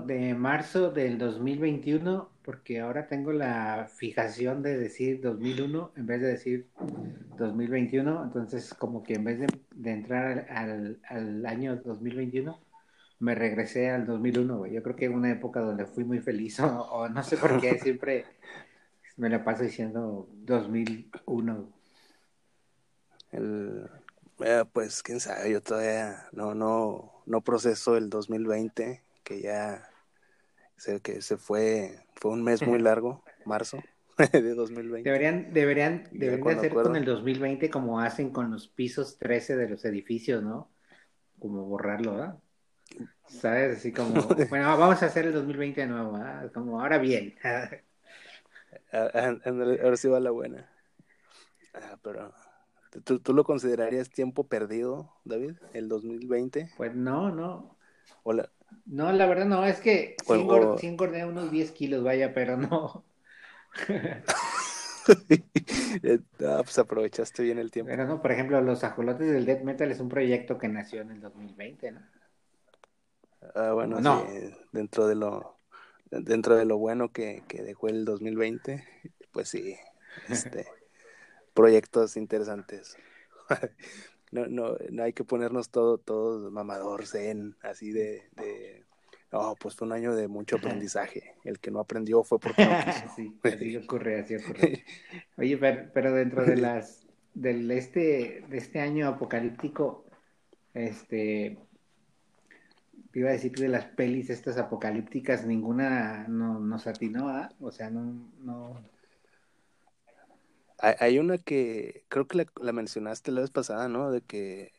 de marzo del 2021, porque ahora tengo la fijación de decir 2001 en vez de decir 2021. Entonces, como que en vez de, entrar al, al, año 2021, me regresé al 2001, güey. Yo creo que una época donde fui muy feliz, o, no sé por qué, siempre me la paso diciendo 2001. El, eh, pues quién sabe, yo todavía no, no, no proceso el 2020, que ya sé que se fue, fue un mes muy largo, marzo de 2020. Deberían, deberían, deberían hacer con el 2020 como hacen con los pisos 13 de los edificios, ¿no? Como borrarlo, ¿verdad? ¿Sabes? Así como, bueno, vamos a hacer el 2020 de nuevo, ¿verdad? Como, ahora bien. Ahora sí va la buena. Ah, pero ¿Tú, ¿Tú, lo considerarías tiempo perdido, David, el 2020? Pues no, no. Hola. No, la verdad no, es que sí, engordé unos 10 kilos, vaya, pero no. ah, pues aprovechaste bien el tiempo. Pero no, por ejemplo, los ajolotes del death metal es un proyecto que nació en el 2020, ¿no? Ah, bueno, no. sí, dentro de lo dentro de lo bueno que, que dejó el 2020, pues sí, este proyectos interesantes. no, no, no hay que ponernos todo, todo mamador, zen, así de, de, no, pues fue un año de mucho aprendizaje. El que no aprendió fue porque no quiso. sí, así ocurre, así ocurre. Oye, pero, pero dentro de las, del este, de este año apocalíptico, este, iba a decir que de las pelis estas apocalípticas, ninguna no, nos atinó, ¿ah? O sea, no, no, hay una que creo que la, mencionaste la vez pasada, ¿no? De que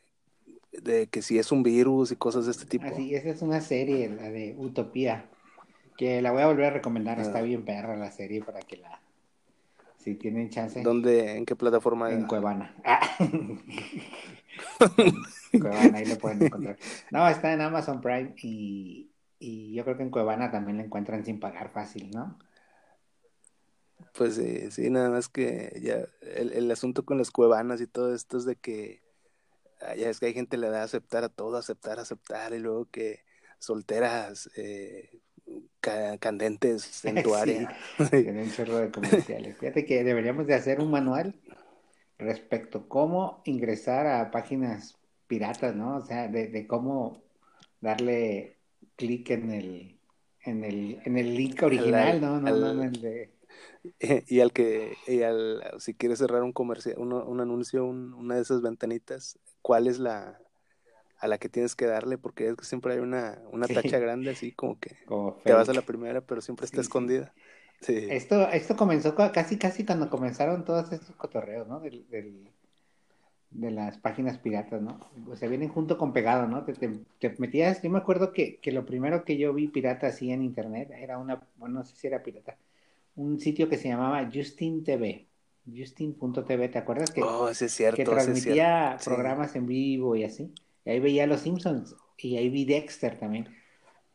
de que si es un virus y cosas de este tipo. Así, esa es una serie, la de Utopía, que la voy a volver a recomendar, está ah. bien perra la serie para que la si tienen chance. ¿Dónde en qué plataforma? En Cuevana. Cuevana ahí lo pueden encontrar. No, está en Amazon Prime y, y yo creo que en Cuevana también la encuentran sin pagar fácil, ¿no? Pues sí, sí, nada más que ya el, el asunto con las cuevanas y todo esto es de que ah, ya es que hay gente le da a aceptar a todo, aceptar, aceptar, y luego que solteras, eh, candentes en tu área. Tienen un chorro de comerciales. Fíjate que deberíamos de hacer un manual respecto a cómo ingresar a páginas piratas, ¿no? O sea, de, de cómo darle clic en el, en el, en el link original, ¿no? No, no, en el de y al que, y al, si quieres cerrar un comercial, un anuncio, una de esas ventanitas, ¿cuál es la a la que tienes que darle? Porque es que siempre hay una, una tacha grande así como que te vas a la primera, pero siempre está escondida. Esto, esto comenzó casi casi cuando comenzaron todos estos cotorreos, ¿no? Del, de las páginas piratas, ¿no? O sea, vienen junto con pegado, ¿no? Te, te, metías, yo me acuerdo que, que, lo primero que yo vi pirata así en internet era una, bueno, no sé si era pirata, un sitio que se llamaba Justin TV. Justin.tv, ¿te acuerdas? Que, oh, es cierto, que transmitía programas en vivo y así. Y ahí veía Los Simpsons y ahí vi Dexter también.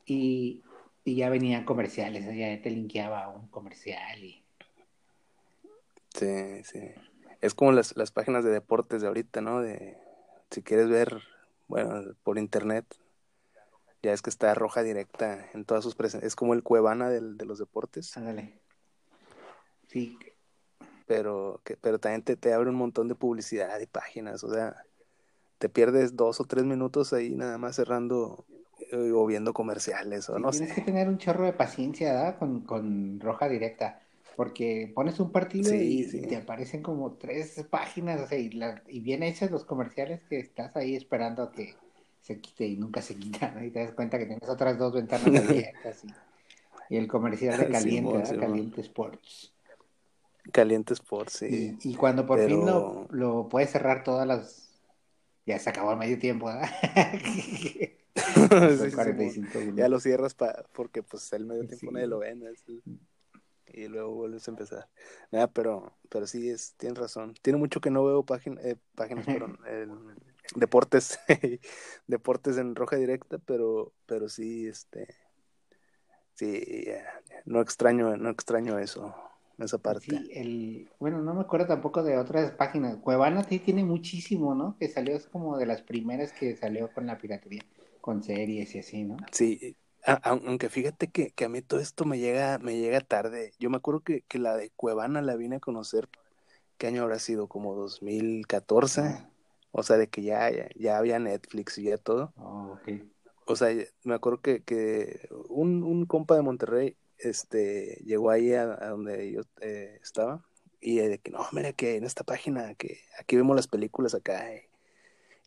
Y, y ya venían comerciales, ya te linkeaba un comercial. Y... Sí, sí. Es como las, las páginas de deportes de ahorita, ¿no? De si quieres ver, bueno, por internet, ya es que está roja directa en todas sus presencias. Es como el Cuevana del, de los deportes. Ándale. Sí. Pero, que, pero también te, te abre un montón de publicidad y páginas, o sea, te pierdes dos o tres minutos ahí nada más cerrando eh, o viendo comerciales o no tienes sé. que tener un chorro de paciencia. Con, con roja directa, porque pones un partido y te aparecen como tres páginas, o sea, y, la, y bien hechas los comerciales que estás ahí esperando a que se quite y nunca se quita, y te das cuenta que tienes otras dos ventanas abiertas y, el comercial de Caliente, Caliente Sports. Caliente Sports, sí. Y, cuando por fin lo, lo, puedes cerrar todas las... Ya se acabó el medio tiempo, ¿verdad? ya lo cierras porque pues el medio tiempo nadie lo ve, y luego vuelves a empezar. Nada, pero, pero sí, es, tienes razón. Tiene mucho que no veo página, eh, páginas, perdón, deportes, deportes en roja directa, pero, pero sí, este, sí, no extraño, no extraño eso esa parte. Sí, el, bueno, no me acuerdo tampoco de otras páginas. Cuevana sí tiene muchísimo, ¿no? Que salió es como de las primeras que salió con la piratería, con series y así, ¿no? Sí, aunque fíjate que, que, a mí todo esto me llega, me llega tarde. Yo me acuerdo que, que la de Cuevana la vine a conocer, ¿qué año habrá sido? Como 2014. O sea, de que ya, ya, había Netflix y ya todo. Oh, o sea, me acuerdo que, que un, un compa de Monterrey este, llegó ahí a, donde yo eh, estaba y de que no, mira que en esta página, que aquí vemos las películas acá. Y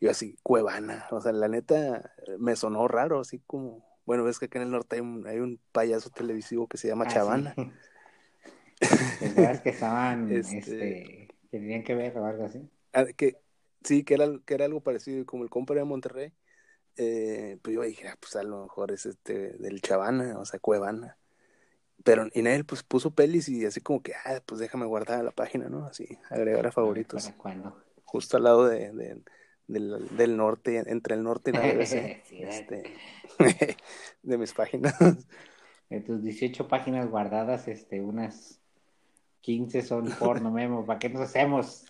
yo así, Cuevana. O sea, la neta me sonó raro, así como, bueno, ves que acá en el norte hay un, hay un payaso televisivo que se llama ah, Chavana. Sí. que estaban, este... este... que tenían que ver o algo así. Ah, que, sí, que era, que era algo parecido, como el compa de Monterrey eh, pues yo dije, ah, pues a lo mejor es este del Chavana, o sea, Cuevana. Pero y él pues puso pelis y así como que, ah, pues déjame guardar la página, ¿no? Así, agregar a favoritos. Justo al lado de, del, del, norte, entre el norte y la BBC, este, de mis páginas. De tus 18 páginas guardadas, este, unas 15 son porno memo, ¿para qué nos hacemos?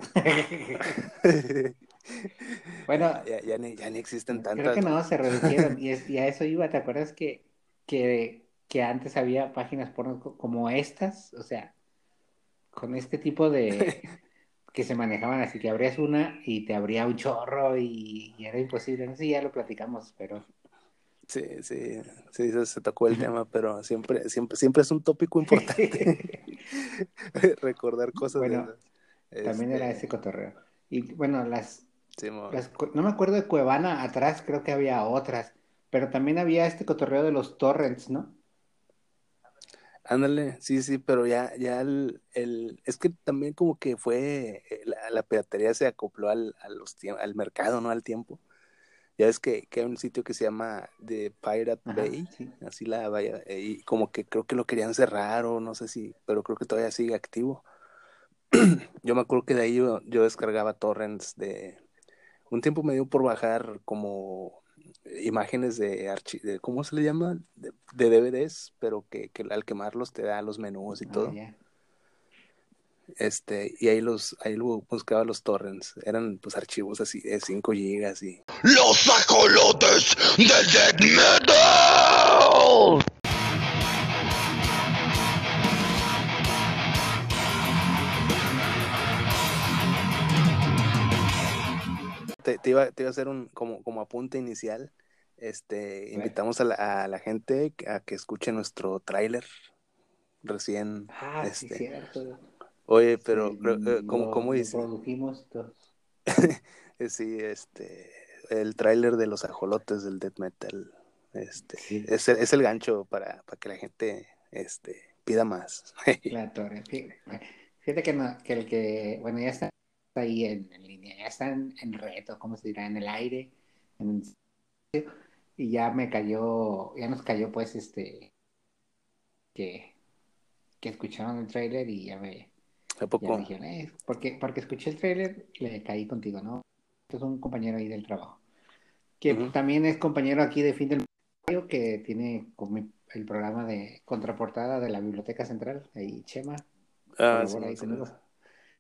Bueno, ya, ni, existen tantas. Creo que no, se redujeron. y, y, a eso iba, ¿te acuerdas que, que, que antes había páginas porno como estas? O sea, con este tipo de... que se manejaban así, que abrías una y te abría un chorro y, era imposible. No sé, ya lo platicamos, pero... Sí, sí, sí, se, tocó el tema, pero siempre, siempre, siempre es un tópico importante recordar cosas. Bueno, también era este ese cotorreo. Y bueno, las no me acuerdo de Cuevana, atrás creo que había otras, pero también había este cotorreo de los torrents, ¿no? Ándale, sí, sí, pero ya, ya el, el, es que también como que fue, eh, la, piratería se acopló al, a los, al mercado, ¿no? Al tiempo. Ya es que, que hay un sitio que se llama The Pirate Bay, así la vaya, y como que creo que lo querían cerrar o no sé si, pero creo que todavía sigue activo. yo me acuerdo que de ahí yo descargaba torrents de, un tiempo me dio por bajar como imágenes de, de ¿cómo se le llama? De, DVDs, pero que, al quemarlos te da los menús y ah, todo. Este, y ahí los, ahí luego buscaba los torrents. Eran pues archivos así de 5 gigas y. ¡Los ajolotes del death metal! te, iba, te iba a hacer un como, como apunte inicial. Este, invitamos a la, a la gente a que escuche nuestro tráiler recién. Ah, este, sí, cierto. Oye, pero eh, ¿cómo, cómo dice? Produjimos sí, este, el tráiler de los ajolotes del death metal. Este, es, el, es el gancho para, para que la gente este, pida más. la torre. Fíjate que, no, que el que, bueno, ya está ahí en, línea, ya está en, reto, ¿cómo se dirá? En el aire, y ya me cayó, ya nos cayó pues este, que, que escucharon el trailer y ya me... ¿A poco? Eh, porque, porque escuché el trailer le caí contigo, ¿no? Es un compañero ahí del trabajo, que también es compañero aquí de Fin del que tiene como el programa de contraportada de la Biblioteca Central, ahí Chema. Ah, sí,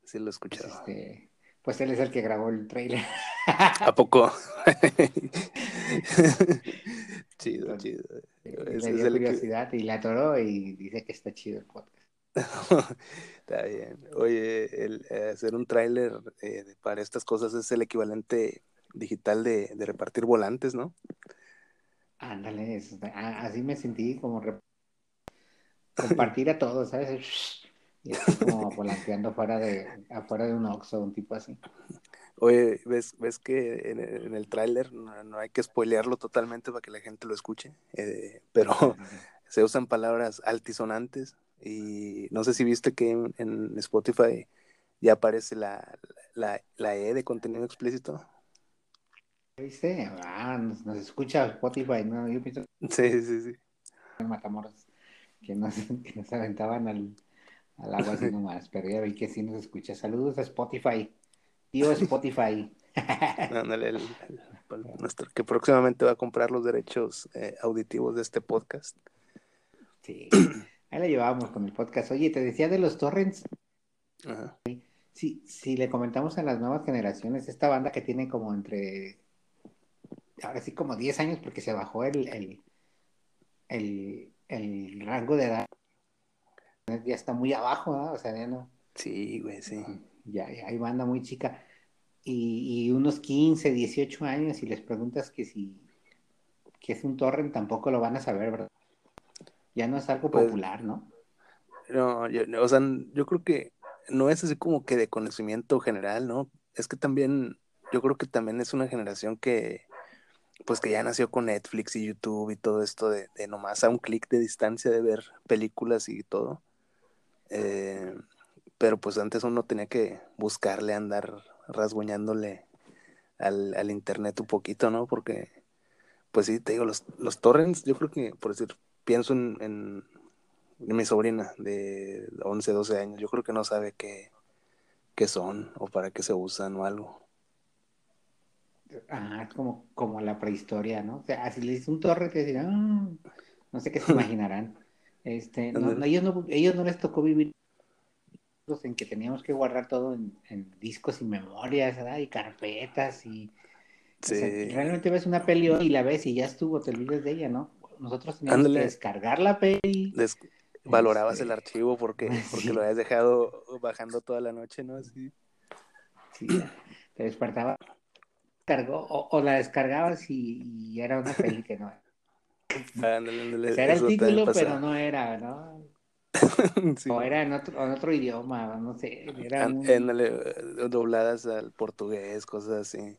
sí, lo he escuchado. Este, pues él es el que grabó el trailer. ¿A poco? chido, chido. Es, le dio curiosidad y la atoró y dice que está chido el podcast. está bien. Oye, el, eh, hacer un tráiler eh, para estas cosas es el equivalente digital de, de repartir volantes, ¿no? Ándale, así me sentí como compartir a todos, ¿sabes? Y como volanteando fuera de, afuera de un Oxxo, un tipo así. Oye, ¿ves, ves que en, el tráiler no, hay que spoilearlo totalmente para que la gente lo escuche? Eh, pero se usan palabras altisonantes y no sé si viste que en, Spotify ya aparece la, la, la, E de contenido explícito. ¿Viste? Ah, nos, escucha Spotify, ¿no? Yo pienso... Sí, sí, sí. Matamoros, que nos, que nos aventaban al al agua así nomás, pero ya vi que sí nos escucha. Saludos a Spotify. Tío Spotify. Ándale, nuestro, que próximamente va a comprar los derechos eh, auditivos de este podcast. Sí, ahí la llevábamos con el podcast. Oye, te decía de los torrents. Ajá. Sí, si le comentamos a las nuevas generaciones, esta banda que tiene como entre, ahora sí como 10 años porque se bajó el, el, el rango de edad ya está muy abajo, ¿no? O sea, ya no. Sí, güey, sí. Ya, ya hay banda muy chica. Y, y, unos 15, 18 años, y les preguntas que si que es un torrent, tampoco lo van a saber, ¿verdad? Ya no es algo pues, popular, ¿no? No, yo, o sea, yo creo que no es así como que de conocimiento general, ¿no? Es que también, yo creo que también es una generación que, pues que ya nació con Netflix y YouTube y todo esto de, de nomás a un clic de distancia de ver películas y todo. Eh, pero pues antes uno tenía que buscarle, andar rasguñándole al, al, internet un poquito, ¿no? Porque, pues sí, te digo, los, los torrents, yo creo que, por decir, pienso en, en, mi sobrina de 11, 12 años, yo creo que no sabe qué, qué son o para qué se usan o algo. Ah, como, como la prehistoria, ¿no? O sea, si le dices un torre, te dirán, ah, no sé qué se imaginarán. Este, no, ellos, no, ellos no les tocó vivir en que teníamos que guardar todo en, discos y memorias, ¿verdad? Y carpetas y... realmente ves una peli y la ves y ya estuvo, te olvidas de ella, ¿no? Nosotros teníamos que descargar la peli. Valorabas el este, archivo porque, porque lo habías dejado bajando toda la noche, ¿no? Así. Sí, te despertaba, cargó, o, la descargabas y, era una peli que no era el título, pero no era, ¿no? O era en otro, en otro idioma, no sé. Era eh, dobladas al portugués, cosas así.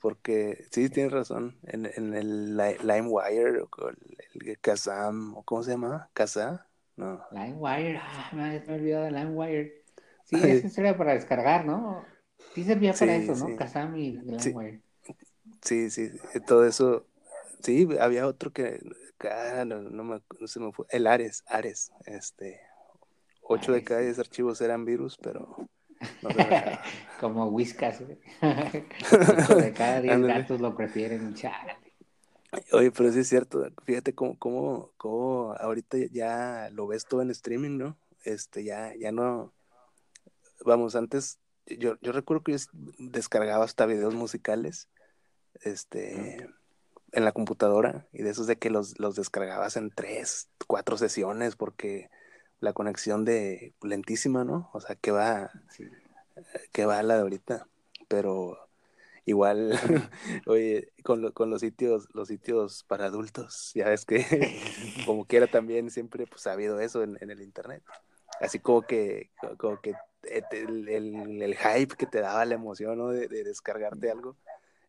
Porque sí, tienes razón. En, en el LimeWire, o el, el Kazam, ¿cómo se llama? ¿Kazaa? No. LimeWire, ah, me he olvidado de LimeWire. Sí, ese era para descargar, ¿no? Sí servía para eso, ¿no? Kazam y LimeWire. Sí, sí, todo eso Sí, había otro que, ah, no, no, me, no se me fue, el Ares, Ares, este, ocho de cada diez archivos eran virus, pero no Como Whiskas, ocho de cada diez datos lo prefieren, chale. Oye, pero sí es cierto, fíjate cómo, cómo, cómo ahorita ya lo ves todo en streaming, ¿no? Este, ya, ya no, vamos, antes, yo, yo recuerdo que yo descargaba hasta videos musicales, este, en la computadora y de esos de que los, los descargabas en tres, cuatro sesiones porque la conexión de lentísima, ¿no? O sea, que va, que va la de ahorita, pero igual, oye, con, con los sitios, los sitios para adultos, ya ves que como quiera también siempre pues ha habido eso en, el internet, así como que, como que eh, el, el, hype que te daba la emoción, ¿no? De, de descargarte algo,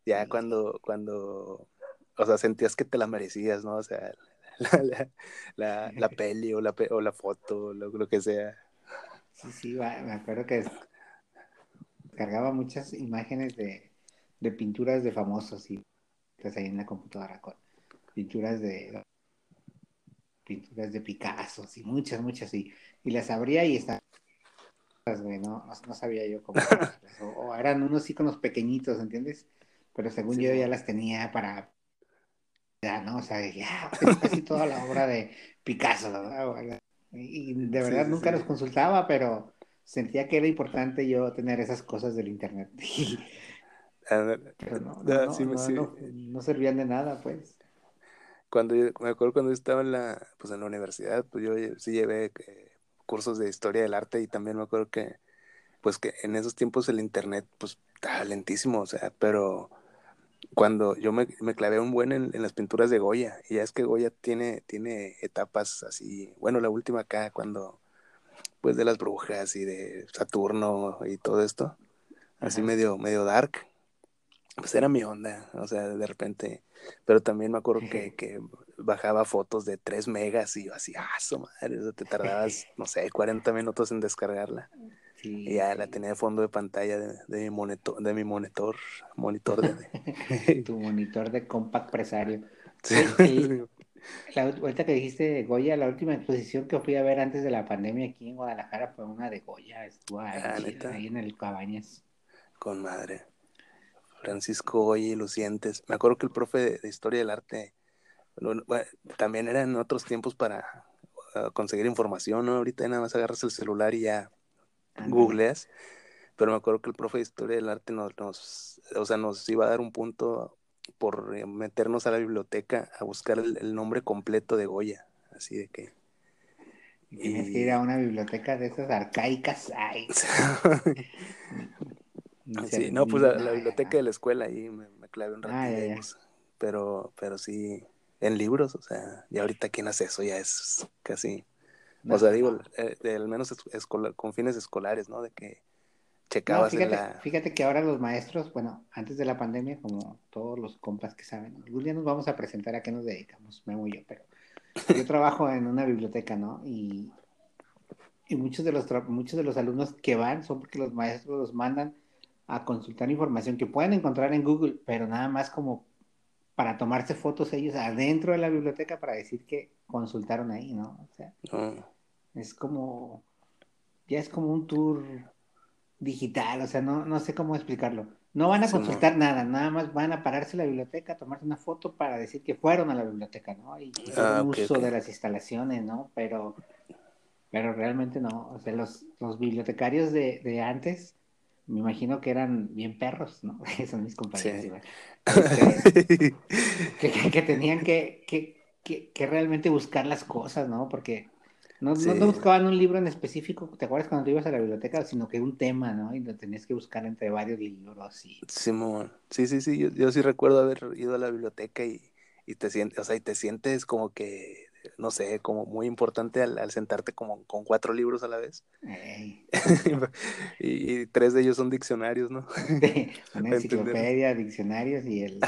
ya cuando, cuando o sea, sentías que te la merecías, ¿no? O sea, la, la, la, peli o la, o la foto, lo, lo que sea. Sí, sí, me acuerdo que cargaba muchas imágenes de, de pinturas de famosos y pues ahí en la computadora con pinturas de pinturas de Picasso y muchas, muchas y, y las abría y estaban no, no sabía yo cómo o, o, eran unos iconos pequeñitos, ¿entiendes? Pero según yo ya las tenía para ¿no? O sea, ya, es casi toda la obra de Picasso, ¿verdad? Y de verdad nunca los consultaba, pero sentía que era importante yo tener esas cosas del internet. pero no, no, servían de nada, pues. Cuando me acuerdo cuando yo estaba en la, pues en la universidad, pues yo sí llevé eh, cursos de historia del arte y también me acuerdo que, pues que en esos tiempos el internet, pues estaba lentísimo, o sea, pero cuando yo me, me clavé un buen en, las pinturas de Goya, y ya es que Goya tiene, tiene etapas así, bueno, la última acá, cuando, pues de las brujas y de Saturno y todo esto, así medio, medio dark, pues era mi onda, o sea, de repente, pero también me acuerdo que, que bajaba fotos de 3 megas y yo así, ah, su madre, te tardabas, no sé, 40 minutos en descargarla. Y ya la tenía de fondo de pantalla de, de mi monitor, de mi monitor, monitor de... tu monitor de compact presario. Sí. la, ahorita que dijiste Goya, la última exposición que fui a ver antes de la pandemia aquí en Guadalajara fue una de Goya, estuvo ahí, ah, ahí en el Cabañas. Con madre. Francisco Goya y Lucientes. Me acuerdo que el profe de, Historia del Arte también era en otros tiempos para uh, conseguir información, ¿no? Ahorita nada más agarras el celular y ya googleas, pero me acuerdo que el profe de historia del arte nos, nos, o sea, nos iba a dar un punto por eh, meternos a la biblioteca a buscar el, nombre completo de Goya. Así de que. Tienes que ir a una biblioteca de esas arcaicas. Ay. sí, no, pues a la, biblioteca de la escuela ahí me, me clavé un rato. pero, pero sí, en libros, o sea, y ahorita quién hace eso, ya es casi. O sea, digo, eh, al menos con fines escolares, ¿no? De que fíjate, que ahora los maestros, bueno, antes de la pandemia, como todos los compas que saben, algún día nos vamos a presentar a qué nos dedicamos, Memo y yo, pero yo trabajo en una biblioteca, ¿no? Y, y muchos, de los muchos de los alumnos que van son porque los maestros los mandan a consultar información que pueden encontrar en Google, pero nada más como para tomarse fotos ellos adentro de la biblioteca para decir que consultaron ahí, ¿no? O sea, ah. Es como, ya es como un tour digital, o sea, no, no sé cómo explicarlo. No van a consultar nada, nada más van a pararse a la biblioteca, tomarse una foto para decir que fueron a la biblioteca, ¿no? Y, ah, uso de las instalaciones, ¿no? Pero, pero realmente no. O sea, los, los bibliotecarios de, de antes, me imagino que eran bien perros, ¿no? Son mis compañeros. Este, que, que, tenían que, que, que realmente buscar las cosas, ¿no? Porque no, no, buscaban un libro en específico, ¿te acuerdas cuando te ibas a la biblioteca? Sino que un tema, ¿no? Y lo tenías que buscar entre varios libros y... Simón, sí, sí, sí, yo, sí recuerdo haber ido a la biblioteca y, y, te sientes, o sea, y te sientes como que, no sé, como muy importante al, sentarte como con cuatro libros a la vez. y, tres de ellos son diccionarios, ¿no? una enciclopedia, diccionarios y el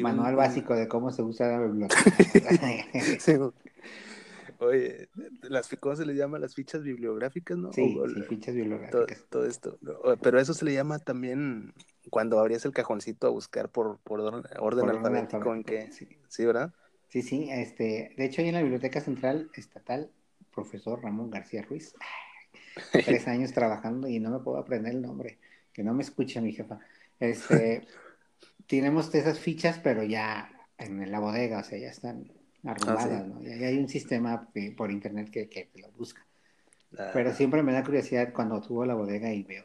manual básico de cómo se usa la biblioteca. sí, Oye, las, ¿cómo se le llama? Las fichas bibliográficas, ¿no? Sí, sí fichas bibliográficas. Todo, esto. Pero eso se le llama también cuando abrías el cajoncito a buscar por, por orden alfabético en que... Sí. sí, ¿verdad? Sí, sí. Este, de hecho, ahí en la Biblioteca Central Estatal, profesor Ramón García Ruiz, tres años trabajando y no me puedo aprender el nombre. Que no me escucha mi jefa. Este, tenemos esas fichas, pero ya en la bodega, o sea, ya están arrumbada, ah, ¿no? Y hay un sistema por internet que, que te lo busca. Ah. Pero siempre me da curiosidad cuando tuvo la bodega y veo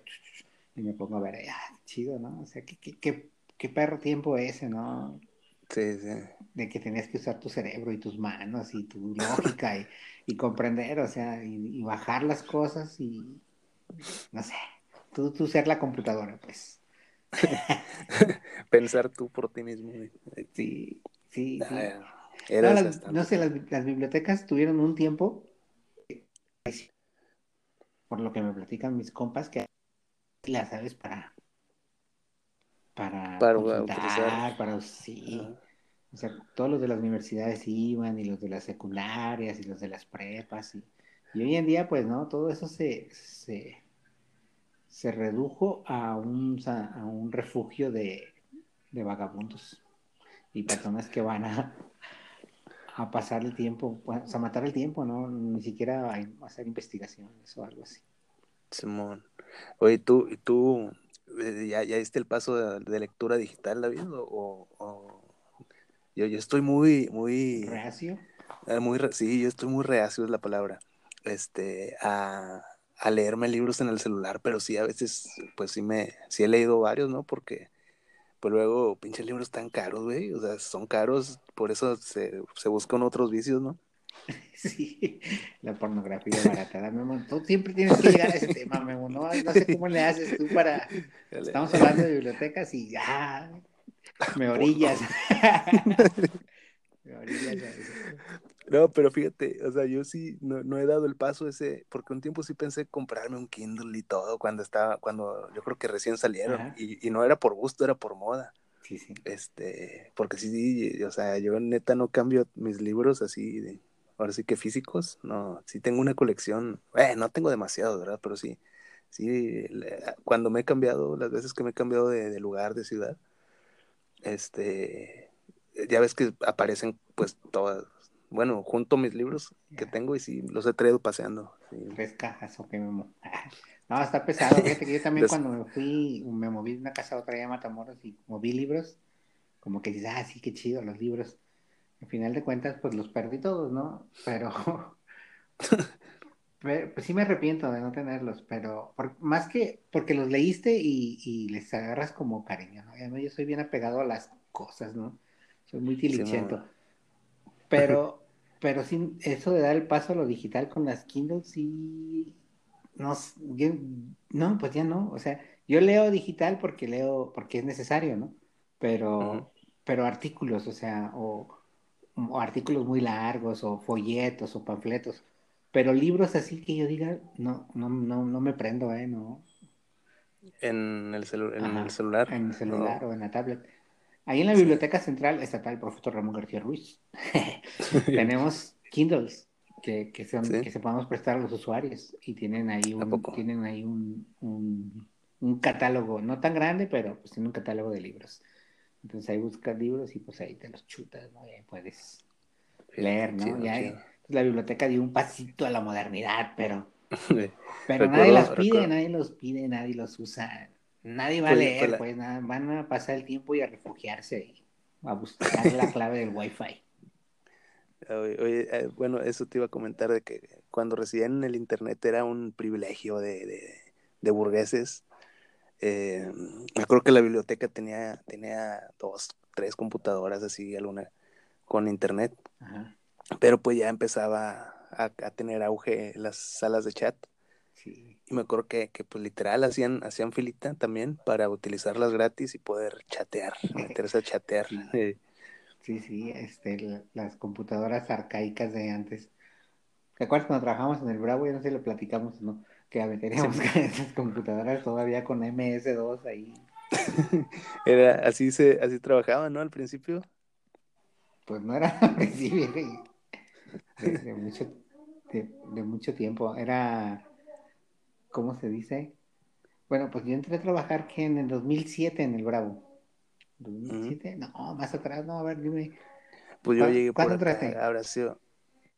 y me pongo a ver, ah, chido, ¿no? O sea, ¿qué, qué, qué, perro tiempo ese, ¿no? Sí, sí. De que tenías que usar tu cerebro y tus manos y tu lógica y, y comprender, o sea, y, bajar las cosas y, no sé, tú, tú ser la computadora, pues. Pensar tú por ti mismo. Sí, sí, sí no, sé, las, bibliotecas tuvieron un tiempo, por lo que me platican mis compas, que las sabes para para para, para sí. O sea, todos los de las universidades iban y los de las secundarias y los de las prepas y, hoy en día pues no, todo eso se, se, se redujo a un, a un refugio de, de vagabundos y personas que van a, a pasar el tiempo, pues, a matar el tiempo, ¿no? Ni siquiera a hacer investigaciones o algo así. Simón. Oye, ¿tú, tú eh, ya, ya diste el paso de, lectura digital, David? ¿O, o... Yo, yo estoy muy, muy... ¿Reacio? Eh, muy sí, yo estoy muy reacio, es la palabra. Este, a, a leerme libros en el celular, pero sí, a veces, pues sí me, sí he leído varios, ¿no? Porque pues luego, pinches libros tan caros, güey. O sea, son caros, por eso se, se buscan otros vicios, ¿no? Sí, la pornografía barata, Memo. Tú siempre tienes que llegar a ese tema, Memo. No, no sé cómo le haces tú para. Estamos hablando de bibliotecas y ya. Me orillas. me orillas. No, pero fíjate, o sea, yo sí no, no, he dado el paso ese, porque un tiempo sí pensé comprarme un Kindle y todo cuando estaba, cuando yo creo que recién salieron, y, y, no era por gusto, era por moda. Sí, sí. Este, porque sí, o sea, yo neta no cambio mis libros así, de, ahora sí que físicos, no, sí tengo una colección, eh, no tengo demasiado, ¿verdad? Pero sí, sí, cuando me he cambiado, las veces que me he cambiado de, de lugar, de ciudad, este, ya ves que aparecen pues todas bueno, junto mis libros que tengo y sí, los he traído paseando. Tres cajas, ok, Memo. No, está pesado. Fíjate que yo también cuando me fui, me moví de una casa a otra allá Matamoros y moví libros, como que dices, ah, sí, qué chido los libros. Al final de cuentas, pues los perdí todos, ¿no? Pero, pues sí me arrepiento de no tenerlos, pero más que porque los leíste y, y les agarras como cariño, ¿no? Yo soy bien apegado a las cosas, ¿no? Soy muy tilichento. pero, pero sí, eso de dar el paso a lo digital con las Kindles, sí. No, no, pues ya no. O sea, yo leo digital porque leo, porque es necesario, ¿no? Pero, pero artículos, o sea, o, o artículos muy largos, o folletos, o panfletos. Pero libros así que yo diga, no, no, no, no me prendo, ¿eh? No. En el, en el celular. En el celular o en la tablet. Ahí en la Biblioteca Central Estatal, profesor Ramón García Ruiz. Tenemos Kindles que, que, son, que se podemos prestar a los usuarios y tienen ahí un, tienen ahí un, un, catálogo, no tan grande, pero pues tiene un catálogo de libros. Entonces ahí buscas libros y pues ahí te los chutas, ¿no? Y ahí puedes leer, ¿no? ya la biblioteca dio un pasito a la modernidad, pero, pero nadie las pide, nadie los pide, nadie los usa. Nadie va a leer, pues, nada, van a pasar el tiempo y a refugiarse y a buscar la clave del wifi. Oye, eh, bueno, eso te iba a comentar de que cuando residían en el internet era un privilegio de, de, burgueses. Eh, me acuerdo que la biblioteca tenía, tenía dos, tres computadoras así, alguna con internet. Pero pues ya empezaba a, a, tener auge las salas de chat. Sí. Y me acuerdo que, que, pues literal hacían, hacían filita también para utilizarlas gratis y poder chatear, meterse a chatear. Sí, sí, este, las computadoras arcaicas de antes. ¿Te acuerdas cuando trabajamos en el Bravo? Ya no sé si lo platicamos no, que teníamos esas computadoras todavía con MS2 ahí. Era, así se, así trabajaba, ¿no? Al principio. Pues no era al principio, de, mucho, de, de mucho tiempo. Era ¿cómo se dice? Bueno, pues yo entré a trabajar que en el 2007 en el Bravo. ¿2007? No, más atrás, no, a ver, dime. Pues yo llegué por entraste? Ahora sí.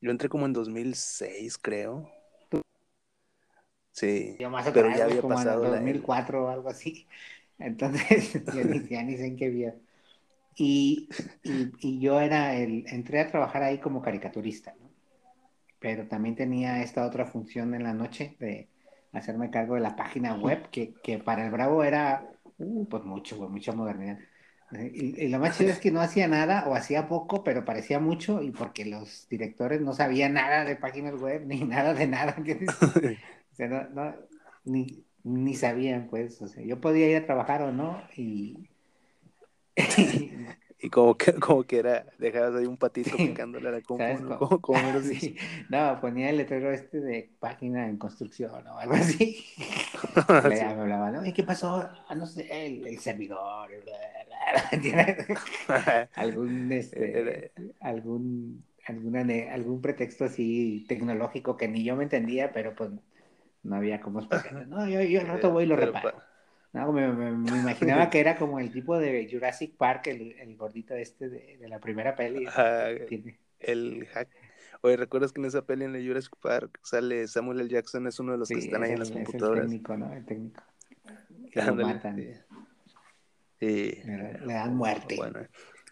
Yo entré como en 2006, creo. Sí, yo más pero ya había como pasado en 2004 o algo así. Entonces, yo ni, ya ni sé en qué vía. Y, y, y, yo era el, entré a trabajar ahí como caricaturista, ¿no? Pero también tenía esta otra función en la noche de hacerme cargo de la página web, que, que para el Bravo era, uh, pues mucho, mucha modernidad. Y, lo más chido es que no hacía nada o hacía poco, pero parecía mucho y porque los directores no sabían nada de páginas web ni nada de nada. o sea, no, no, ni, ni sabían, pues. O sea, yo podía ir a trabajar o no y, y como que, como que era, dejabas ahí un patito picándole a la compu, ¿no? Como, No, ponía el letrero este de página en construcción o algo así. me hablaba, ¿no? ¿Y qué pasó? Ah, no sé, el, servidor. algún, este, algún, alguna, algún pretexto así tecnológico que ni yo me entendía, pero pues no había cómo explicarlo. No, yo, yo al rato voy y lo reparo. No, me, imaginaba que era como el tipo de Jurassic Park, el, gordito este de, la primera peli. el hack. Oye, ¿recuerdas que en esa peli en el Jurassic Park sale Samuel L. Jackson? Es uno de los que están ahí en las computadoras. el técnico, ¿no? El técnico. lo matan. Le, dan muerte.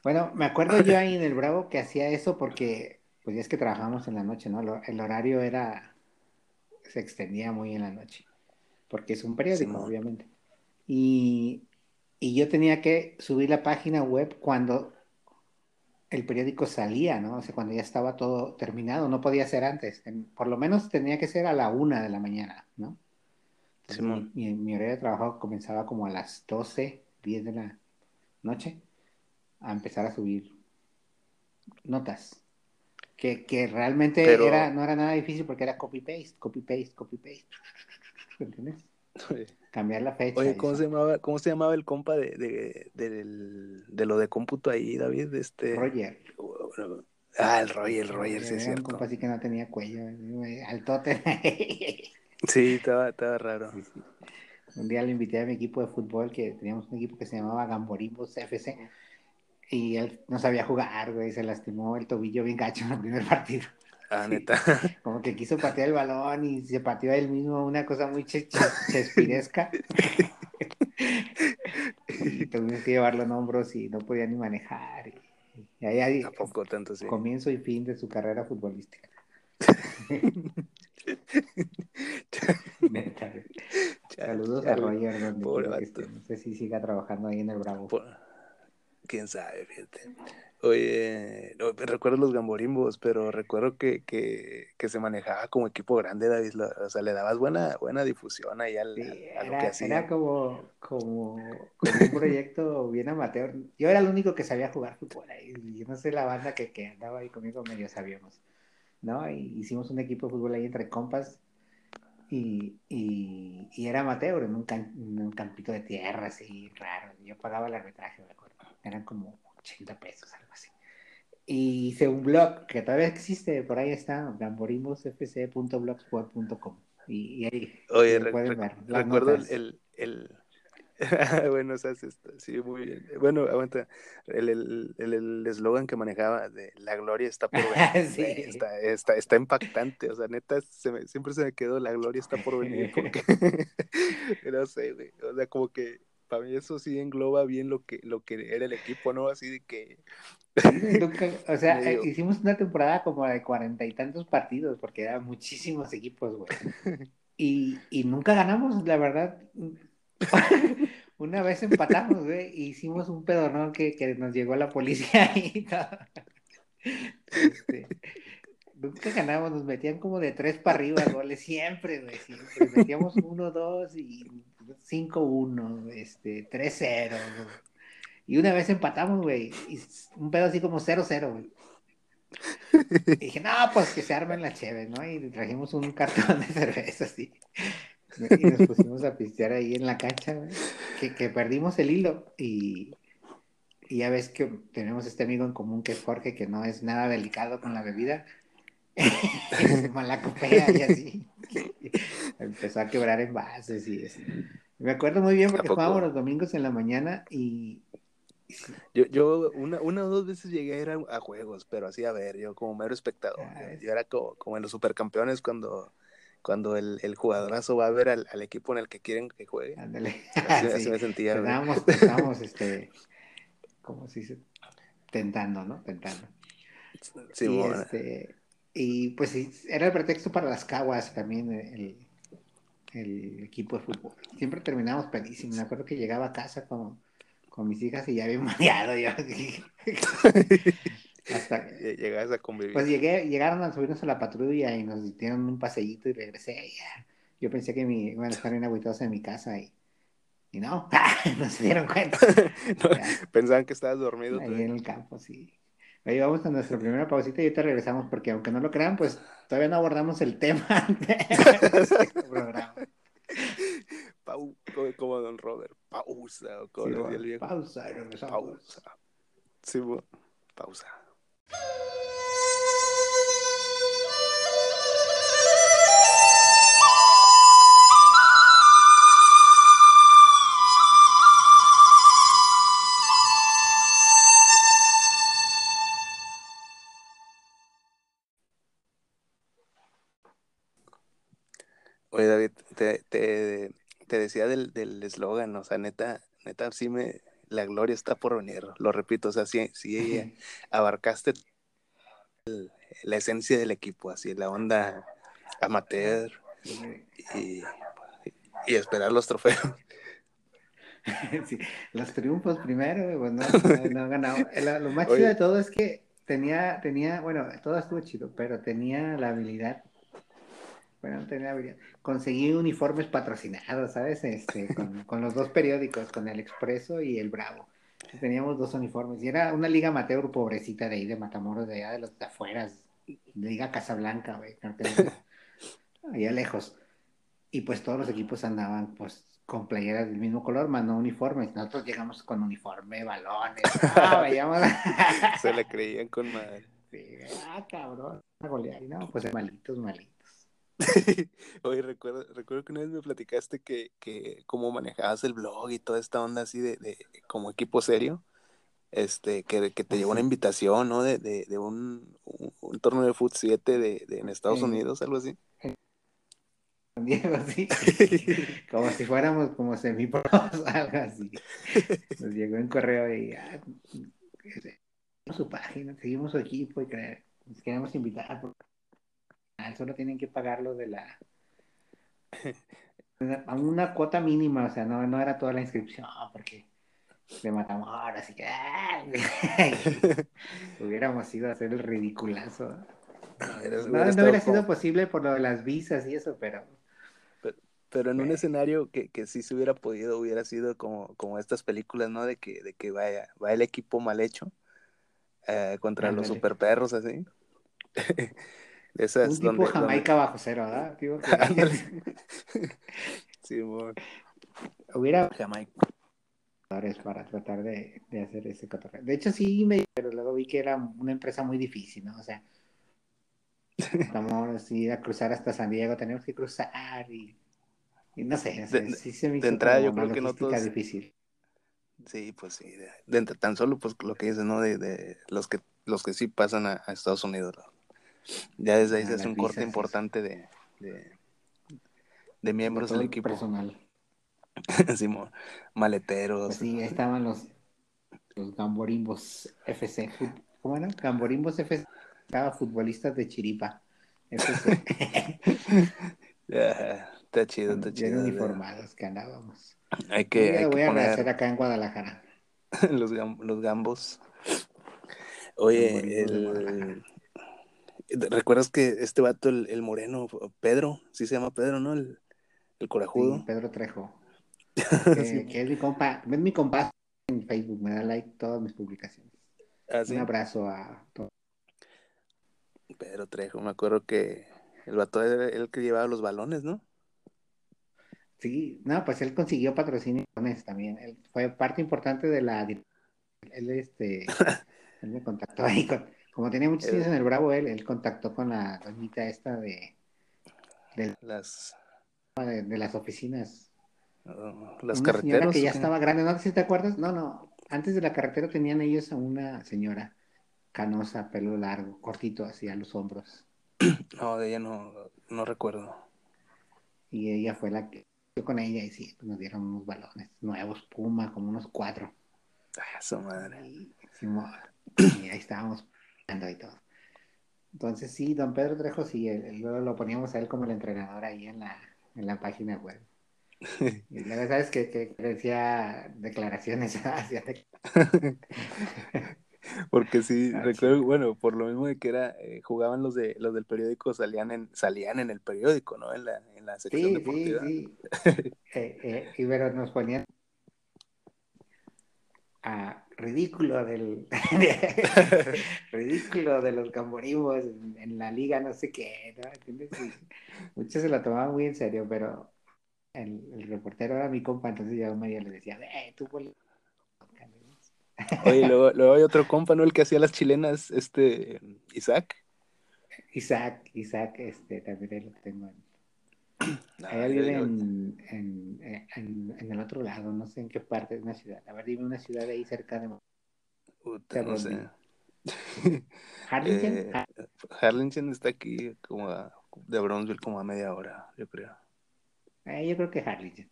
Bueno. me acuerdo yo ahí en el Bravo que hacía eso porque, pues ya es que trabajábamos en la noche, ¿no? El horario era, se extendía muy en la noche, porque es un periódico, obviamente. Y, yo tenía que subir la página web cuando el periódico salía, ¿no? O sea, cuando ya estaba todo terminado, no podía ser antes. por lo menos tenía que ser a la una de la mañana, ¿no? mi, mi, horario de trabajo comenzaba como a las 12, 10 de la noche a empezar a subir notas. Que, que realmente era, no era nada difícil porque era copy-paste, copy-paste, copy-paste. ¿Entiendes? Cambiar la fecha. Oye, ¿cómo se, llamaba, ¿cómo se llamaba el compa de, de, de, de lo de cómputo ahí, David? Este... Roger. Ah, el Roger, el Roger, sí es cierto. Un compa así que no tenía cuello, altote. sí, estaba, estaba raro. Un día le invité a mi equipo de fútbol, que teníamos un equipo que se llamaba Gamborimbos FC, y él no sabía jugar, güey, se lastimó el tobillo bien gacho en el primer partido. Ah, neta. Como que quiso patear el balón y se pateó él mismo, una cosa muy chespiresca. y tuvimos que llevarlo en hombros y no podía ni manejar. Y, ahí, Tampoco tanto, sí. Comienzo y fin de su carrera futbolística. Saludos a Roger, donde no sé si siga trabajando ahí en el Bravo. quién sabe, fíjate. Oye, no, recuerdo los gamborimbos, pero recuerdo que, que, que, se manejaba como equipo grande, David. O sea, le dabas buena, buena difusión ahí al, a lo era, que hacía. Era como, como, como, un proyecto bien amateur. Yo era el único que sabía jugar fútbol ahí. Yo no sé la banda que, que andaba ahí conmigo, medio sabíamos. ¿No? Y hicimos un equipo de fútbol ahí entre compas. Y, y, y era amateur, en un, can, en un campito de tierra así raro. Yo pagaba el arbitraje, me acuerdo. Eran como 80 pesos, algo así. Y hice un blog que todavía existe, por ahí está, gamborimosfc.blogspot.com. Y, y ahí Oye, re pueden ver. Recuerdo notas. el, el, bueno, o sea, sí, muy bien. Bueno, aguanta. El eslogan el, el, que manejaba de la gloria está por venir. sí. está, está, está, impactante. O sea, neta, se me, siempre se me quedó la gloria está por venir. Porque, no sé, güey. O sea, como que para mí eso sí engloba bien lo que, lo que era el equipo, ¿no? Así de que... O sea, eh, hicimos una temporada como de cuarenta y tantos partidos, porque eran muchísimos equipos, güey. Y, y nunca ganamos, la verdad. una vez empatamos, güey, y hicimos un pedonón que, que nos llegó la policía y todo. Este, nunca ganamos, nos metían como de tres para arriba goles, siempre, güey, siempre. Metíamos uno, dos y 5-1, este, 3-0. Y una vez empatamos, güey. Un pedo así como 0-0, güey. Y dije, no, pues que se armen las cheves, ¿no? Y trajimos un cartón de cerveza así. Y nos pusimos a pistear ahí en la cancha, güey. Que, que perdimos el hilo. Y, y ya ves que tenemos este amigo en común que es Jorge, que no es nada delicado con la bebida. malacopea y así. Empezó a quebrar envases y eso. Me acuerdo muy bien porque jugábamos los domingos en la mañana y... Yo, yo una, una o dos veces llegué a ir a, juegos, pero así a ver, yo como mero espectador. Ah, yo, era como, como, en los supercampeones cuando, cuando el, el jugadorazo va a ver al, al, equipo en el que quieren que juegue. Ándale. Así, sí. así, me sentía. Estábamos, estábamos este, ¿cómo se dice? Tentando, ¿no? Tentando. Sí, y, bueno. este, y pues era el pretexto para las caguas también, el, el equipo de fútbol. Siempre terminamos pedísimos. Me acuerdo que llegaba a casa con, con mis hijas y ya había mareado. Yo. Hasta Llegabas a convivir. Pues llegué, llegaron a subirnos a la patrulla y nos dieron un paseíto y regresé. Ya. Yo pensé que me iban a estar bien aguitados en mi casa y, y no, no se dieron cuenta. no, pensaban que estabas dormido. Ahí en el campo, sí. Ahí vamos a nuestra primera pausita y ahorita regresamos porque aunque no lo crean, pues todavía no abordamos el tema del programa. Pau, como, como, Don Robert, pausa, como sí, decía el viejo. Pausa, regresamos. Pausa. Sí, bueno, pausa. Oye, David, te, te, te decía del eslogan, o sea, neta, neta, sí me, la gloria está por venir, lo repito, o sea, sí, sí abarcaste el, la esencia del equipo, así, la onda amateur y, y esperar los trofeos. Sí, los triunfos primero, bueno, no, no ganado. Lo más chido de todo es que tenía, tenía, bueno, todo estuvo chido, pero tenía la habilidad bueno, tenía habilidad. Conseguí uniformes patrocinados, ¿sabes? Este, con, con, los dos periódicos, con el Expreso y el Bravo. Teníamos dos uniformes. Y era una liga amateur pobrecita de ahí, de Matamoros, de allá de los de afuera. Liga Casablanca, güey. allá lejos. Y pues todos los equipos andaban, pues, con playeras del mismo color, más no uniformes. Nosotros llegamos con uniforme, balones. Ah. Se le creían con madre. Sí, ah, cabrón. No, pues malitos, malitos. Oye, recuerdo, recuerdo que una vez me platicaste que, que cómo manejabas el blog y toda esta onda así de, de como equipo serio, este, que, que te llegó una invitación, ¿no? De, de, de un, un, un, torneo de Foot 7 de, de, en Estados sí. Unidos, algo así. Diego, sí. como si fuéramos como semipros, algo así. Nos llegó en correo y ah, su página, seguimos su equipo y nos queremos invitar. Porque solo tienen que pagarlo de la a una cuota mínima, o sea, no, no era toda la inscripción, porque de Matamoros, así que hubiéramos ido a hacer el ridiculazo. No, no hubiera sido posible por lo de las visas y eso, pero... Pero, en un escenario que, que sí se hubiera podido, hubiera sido como, como estas películas, ¿no? De que, de que vaya, va el equipo mal hecho eh, contra los super perros, así. Esas un tipo donde, Jamaica bajo cero, ¿verdad? sí, bueno. Hubiera Jamaica para tratar de, de hacer ese cotorreo. De hecho, sí, me, pero luego vi que era una empresa muy difícil, ¿no? O sea, vamos a ir a cruzar hasta San Diego, tenemos que cruzar y, y no sé, de, sí se me hizo de entrada yo creo que no todos... difícil. Sí, pues sí, de, tan solo pues lo que dices, ¿no? De, de, los que los que sí pasan a, Estados Unidos. Ya desde ahí se hace un corte importante de, de, de miembros del equipo. Personal. Simón, maleteros. Pues sí, ahí estaban los, los Gamborimbos FC. ¿Cómo eran? Gamborimbos FC. Estaba futbolistas de Chiripa. FC. está chido, está chido. Bien uniformados que andábamos. Hay que. Hay voy a poner... acá en Guadalajara. los, los gambos. Oye, el... ¿recuerdas que este vato, el, el, moreno, Pedro, sí se llama Pedro, ¿no? El, el corajudo. Sí, Pedro Trejo. Que, es mi compa, es mi compa en Facebook, me da like todas mis publicaciones. ¿Ah, Un abrazo a todos. Pedro Trejo, me acuerdo que el vato era el que llevaba los balones, ¿no? Sí, no, pues él consiguió patrocinio también. Él fue parte importante de la. Él, este. él me contactó ahí con. Como tenía muchos años en el Bravo, él, él contactó con la doñita esta de. de las. De, las oficinas. Oh, las carreteras. que ya estaba grande, ¿no? ¿Si te acuerdas? No, no. Antes de la carretera tenían ellos a una señora canosa, pelo largo, cortito, así a los hombros. No, de ella no, no recuerdo. Y ella fue la que con ella y sí, pues nos dieron unos balones nuevos, Puma, como unos cuatro. Ah, su madre. Y, ahí estábamos y todo. Entonces sí, don Pedro Trejo sí, luego lo poníamos a él como el entrenador ahí en la, en la página web. Y luego sabes que, que decía declaraciones hacia Porque sí, ah, recuerdo, bueno, por lo mismo de que era, eh, jugaban los de los del periódico, salían en, salían en el periódico, ¿no? En la, en la sección sí, deportiva. Sí, sí. eh, eh, y pero nos ponían a ridículo del ridículo de los camborimos en, la liga, no sé qué, ¿no? muchos se lo tomaban muy en serio, pero el, el reportero era mi compa, entonces yo medio le decía, eh, tú Oye, luego, luego, hay otro compa, ¿no? El que hacía las chilenas, este, Isaac. Isaac, Isaac, este, también lo tengo en... Ella vive en, en, en, en, el otro lado, no sé en qué parte de una ciudad. A ver, dime una ciudad ahí cerca de... No sé. ¿Harlingen? Eh, Harlingen está aquí como a, de Bronzeville como a media hora, yo creo. Eh, yo creo que Harlingen.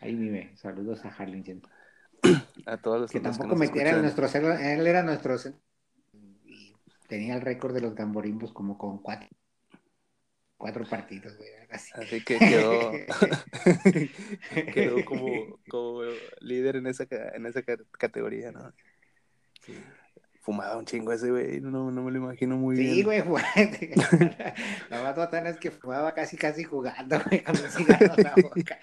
Ahí vive. Saludos a Harlingen. a todos los que tampoco me era nuestro él era nuestro y tenía el récord de los gamborimbos como con cuatro cuatro partidos así, que quedó quedó como, como, líder en esa en esa categoría no fumaba un chingo ese güey no, no me lo imagino muy bien. sí güey la más es que fumaba casi casi jugando güey, con un cigarro en la boca.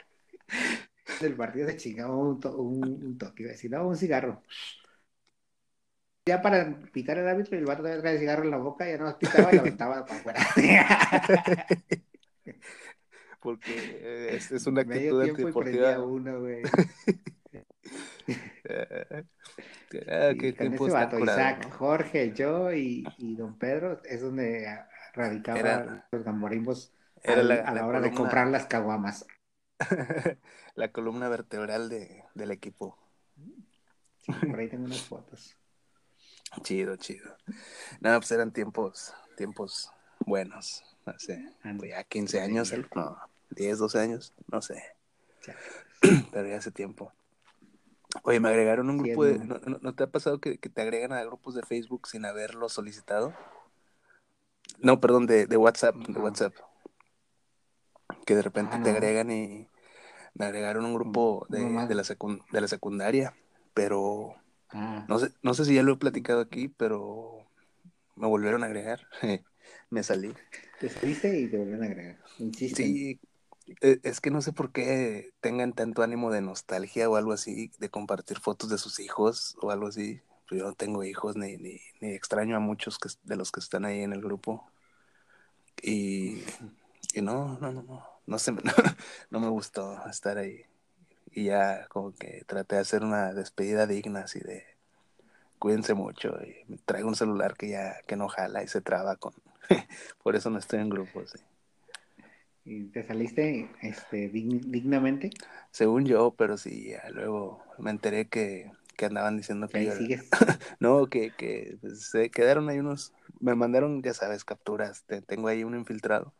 Del partido se chingaba un, un, un toque, decir, no, un cigarro. Ya para pitar el árbitro, el vato traía el cigarro en la boca, ya no nos pitaba y lo aventaba para afuera. Porque eh, es, es una actitud antideportiva. uno, güey. ah, qué tiempo ese vato, Isaac, Jorge, yo y, y, don Pedro es donde radicaban los gamborimbos a la hora de comprar las caguamas. la columna vertebral de, del equipo. Sí, por ahí tengo unas fotos. Chido, chido. No, pues eran tiempos, tiempos buenos. No sé, ya 15 años, no, 10, 12 años, no sé. Pero ya hace tiempo. Oye, me agregaron un grupo de... ¿no, no, te ha pasado que, te agregan a grupos de Facebook sin haberlo solicitado? No, perdón, de, de WhatsApp, de WhatsApp que de repente ah, te agregan y me agregaron un grupo de, de, la, de la secundaria, pero ah. no, sé, no sé si ya lo he platicado aquí, pero me volvieron a agregar. me salí. Te saliste y te volvieron a agregar. Sí, e, es que no sé por qué tengan tanto ánimo de nostalgia o algo así, de compartir fotos de sus hijos o algo así. Yo no tengo hijos ni, ni, ni extraño a muchos que, de los que están ahí en el grupo. Y, y no, no, no, no, no, se me, no, me gustó estar ahí. Y ya como que traté de hacer una despedida digna así de cuídense mucho y me traigo un celular que ya que no jala y se traba con por eso no estoy en grupo sí. ¿Y te saliste este, dignamente? Según yo, pero sí, ya luego me enteré que, que andaban diciendo que... no, que, que pues, se quedaron ahí unos... Me mandaron, ya sabes, capturas. tengo ahí un infiltrado.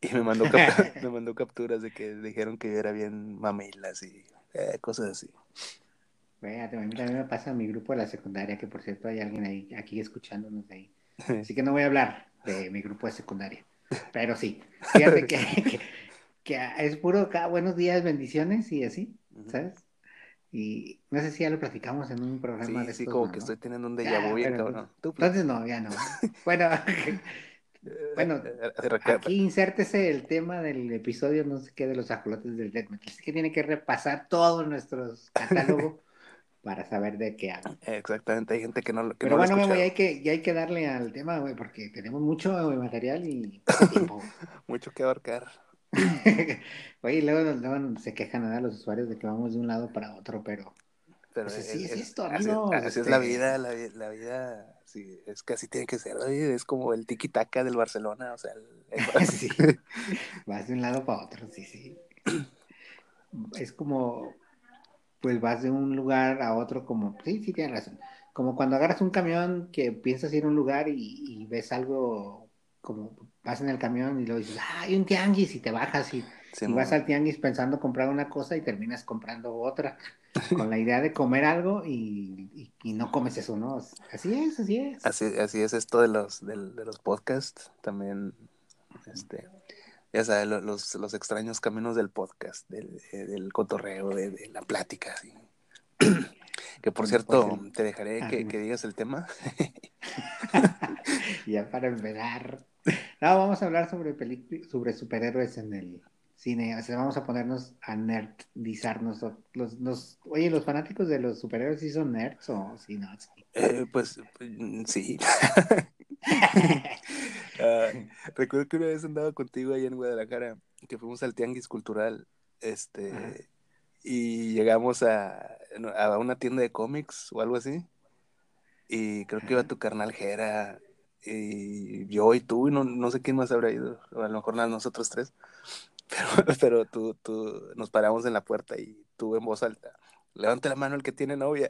Y me mandó, me mandó capturas de que dijeron que yo era bien mamilas y eh, cosas así. Fíjate, a mí también me pasa en mi grupo de la secundaria, que por cierto hay alguien ahí, aquí escuchándonos de ahí. Así que no voy a hablar de mi grupo de secundaria. Pero sí, fíjate que, que, es puro buenos días, bendiciones y así, ¿sabes? Y no sé si ya lo platicamos en un programa sí, de Sí, como que estoy teniendo un déjà vu bien cabrón. Entonces no, ya no. Bueno, bueno, aquí insértese el tema del episodio, no sé qué, de los ajolotes del Dead Metal. Es que tiene que repasar todo nuestro catálogo para saber de qué habla. Exactamente, hay gente que no, que Pero bueno, ya hay que, ya hay que darle al tema, güey, porque tenemos mucho material y tiempo. mucho que abarcar. Oye, luego, luego, se quejan a los usuarios de que vamos de un lado para otro, pero... Pero pues así es, esto, amigo. Así, es la este vida, la, la vida, sí, es que así tiene que ser, es como el tiki-taka del Barcelona, o sea... El, sí, vas de un lado para otro, sí, sí. Es como pues vas de un lugar a otro como, sí, sí tienes razón, como cuando agarras un camión que piensas ir a un lugar y, ves algo como vas en el camión y luego dices, ah, hay un tianguis y te bajas y, vas al tianguis pensando comprar una cosa y terminas comprando otra con la idea de comer algo y, no comes eso, ¿no? Así es, así es. Así, así es esto de los, de, de los podcasts, también, este, ya sabes, los, los extraños caminos del podcast, del, eh, del cotorreo, de, la plática. que por cierto, te dejaré que, digas el tema. ya para empezar. No, vamos a hablar sobre, sobre superhéroes en el cine. O sea, vamos a ponernos a nerdizarnos. Los, los, oye, ¿los fanáticos de los superhéroes sí son nerds o sí, no? Eh, pues mm, sí. Ah, recuerdo que una vez andaba contigo ahí en Guadalajara, que fuimos al Tianguis Cultural, este, y llegamos a, a, una tienda de cómics o algo así, y creo que iba tu carnal Jera, y yo y tú, y no, no sé quién más habrá ido, a lo mejor nada, nosotros tres, pero, pero tú, tú, nos paramos en la puerta y tú en voz alta, levante la mano el que tiene novia.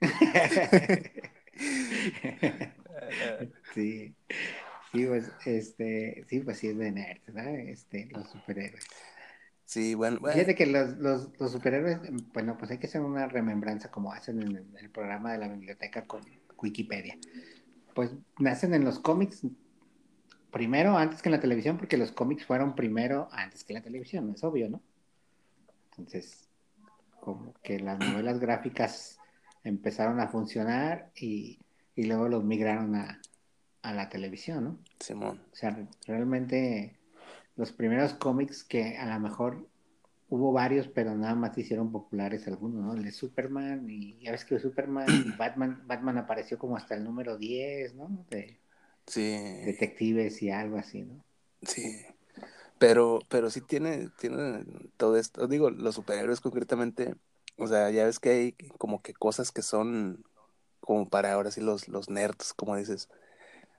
sí. Sí, pues, este, sí, pues sí es de nerds, ¿verdad? Este, los superhéroes. Sí, bueno, Fíjate que los, los, los, superhéroes, bueno, pues hay que hacer una remembranza como hacen en el, programa de la biblioteca con Wikipedia. Pues nacen en los cómics primero antes que en la televisión, porque los cómics fueron primero antes que la televisión, es obvio, ¿no? Entonces, como que las novelas gráficas empezaron a funcionar y, y luego los migraron a, a la televisión, ¿no? Simón. O sea, realmente los primeros cómics que a lo mejor hubo varios, pero nada más hicieron populares algunos, ¿no? El de Superman y ya ves que Superman y Batman, Batman apareció como hasta el número 10, ¿no? De sí. detectives y algo así, ¿no? Sí. Pero, pero sí tiene, tiene todo esto, digo, los superhéroes concretamente, o sea, ya ves que hay como que cosas que son como para ahora sí los, los nerds, como dices,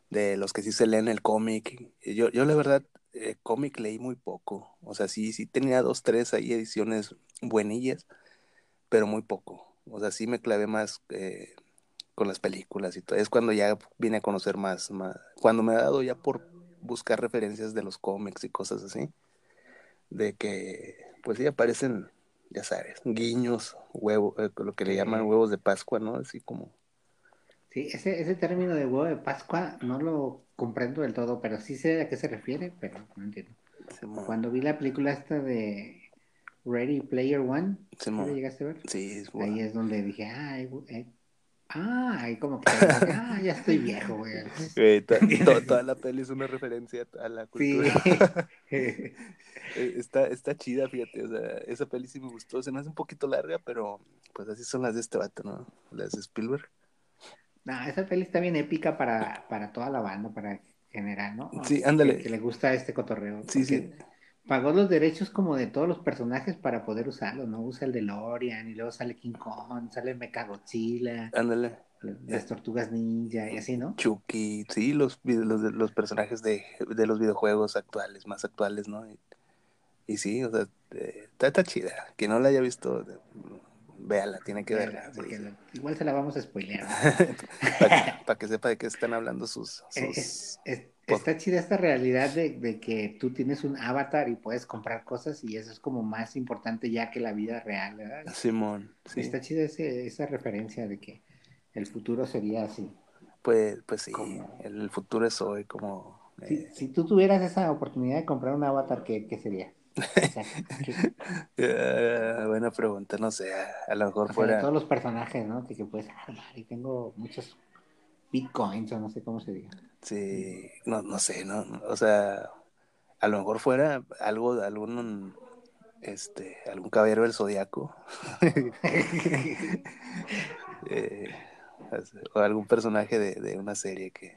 de los que sí se leen el cómic. Yo, yo la verdad, eh, cómic leí muy poco. O sea, sí, sí tenía dos, tres ahí ediciones buenillas, pero muy poco. O sea, sí me clavé más eh, con las películas y todo. Es cuando ya vine a conocer más, más, cuando me ha dado ya por buscar referencias de los cómics y cosas así. De que, pues sí aparecen, ya sabes, guiños, huevos, eh, lo que le llaman huevos de Pascua, ¿no? Así como Sí, ese, ese término de huevo de Pascua no lo comprendo del todo, pero sí sé a qué se refiere, pero no entiendo. Cuando vi la película esta de Ready Player One. Sí, ¿Sí mo. lo llegaste a ver? Sí, es Ahí bueno. es donde dije, ah, eh, ah, ahí como que, ah, ya estoy viejo, güey. Güey, to- to- toda la peli es una referencia a la Sí. cultura. Eh, Está, está chida, fíjate, o sea, esa peli sí me gustó, se me hace un poquito larga, pero pues así son las de este vato, ¿no? Las de Spielberg. No, esa peli está bien épica para, para toda la banda, para general, ¿no? Sí, Que- ándale. Que, le gusta este cotorreo. Sí, sí. Pagó los derechos como de todos los personajes para poder usarlos, ¿no? Usa el de Lorian y luego sale King Kong, sale Mechagodzilla, Ándale, las tortugas ninja y así, ¿no? Chucky, sí, los, los, los personajes de, de los videojuegos actuales, más actuales, ¿no? Y, y sí, o sea, eh, está, está chida. Quien no la haya visto, véala, tiene que verla. sí, sí. igual se la vamos a spoilear. Para que sepa de qué están hablando sus... Eh, sus... es- es- Por- está chida esta realidad de, de que tú tienes un avatar y puedes comprar cosas y eso es como más importante ya que la vida real, ¿verdad? Simón, sí. Está chida ese- esa referencia de que el futuro sería así. Pues, pues sí, Como- el futuro es hoy, como... Si, eh, si tú tuvieras esa oportunidad de comprar un avatar, ¿qué, qué sería? O sea, eh, buena pregunta, no sé, a, lo o mejor sea, de fuera... todos los personajes, ¿no? Que, que puedes armar y tengo muchos bitcoins o no sé cómo se diga. Sí, no, no sé, no, o sea, a lo mejor fuera algo, algún, este, algún caballero del zodiaco, eh, o algún personaje de, de una serie que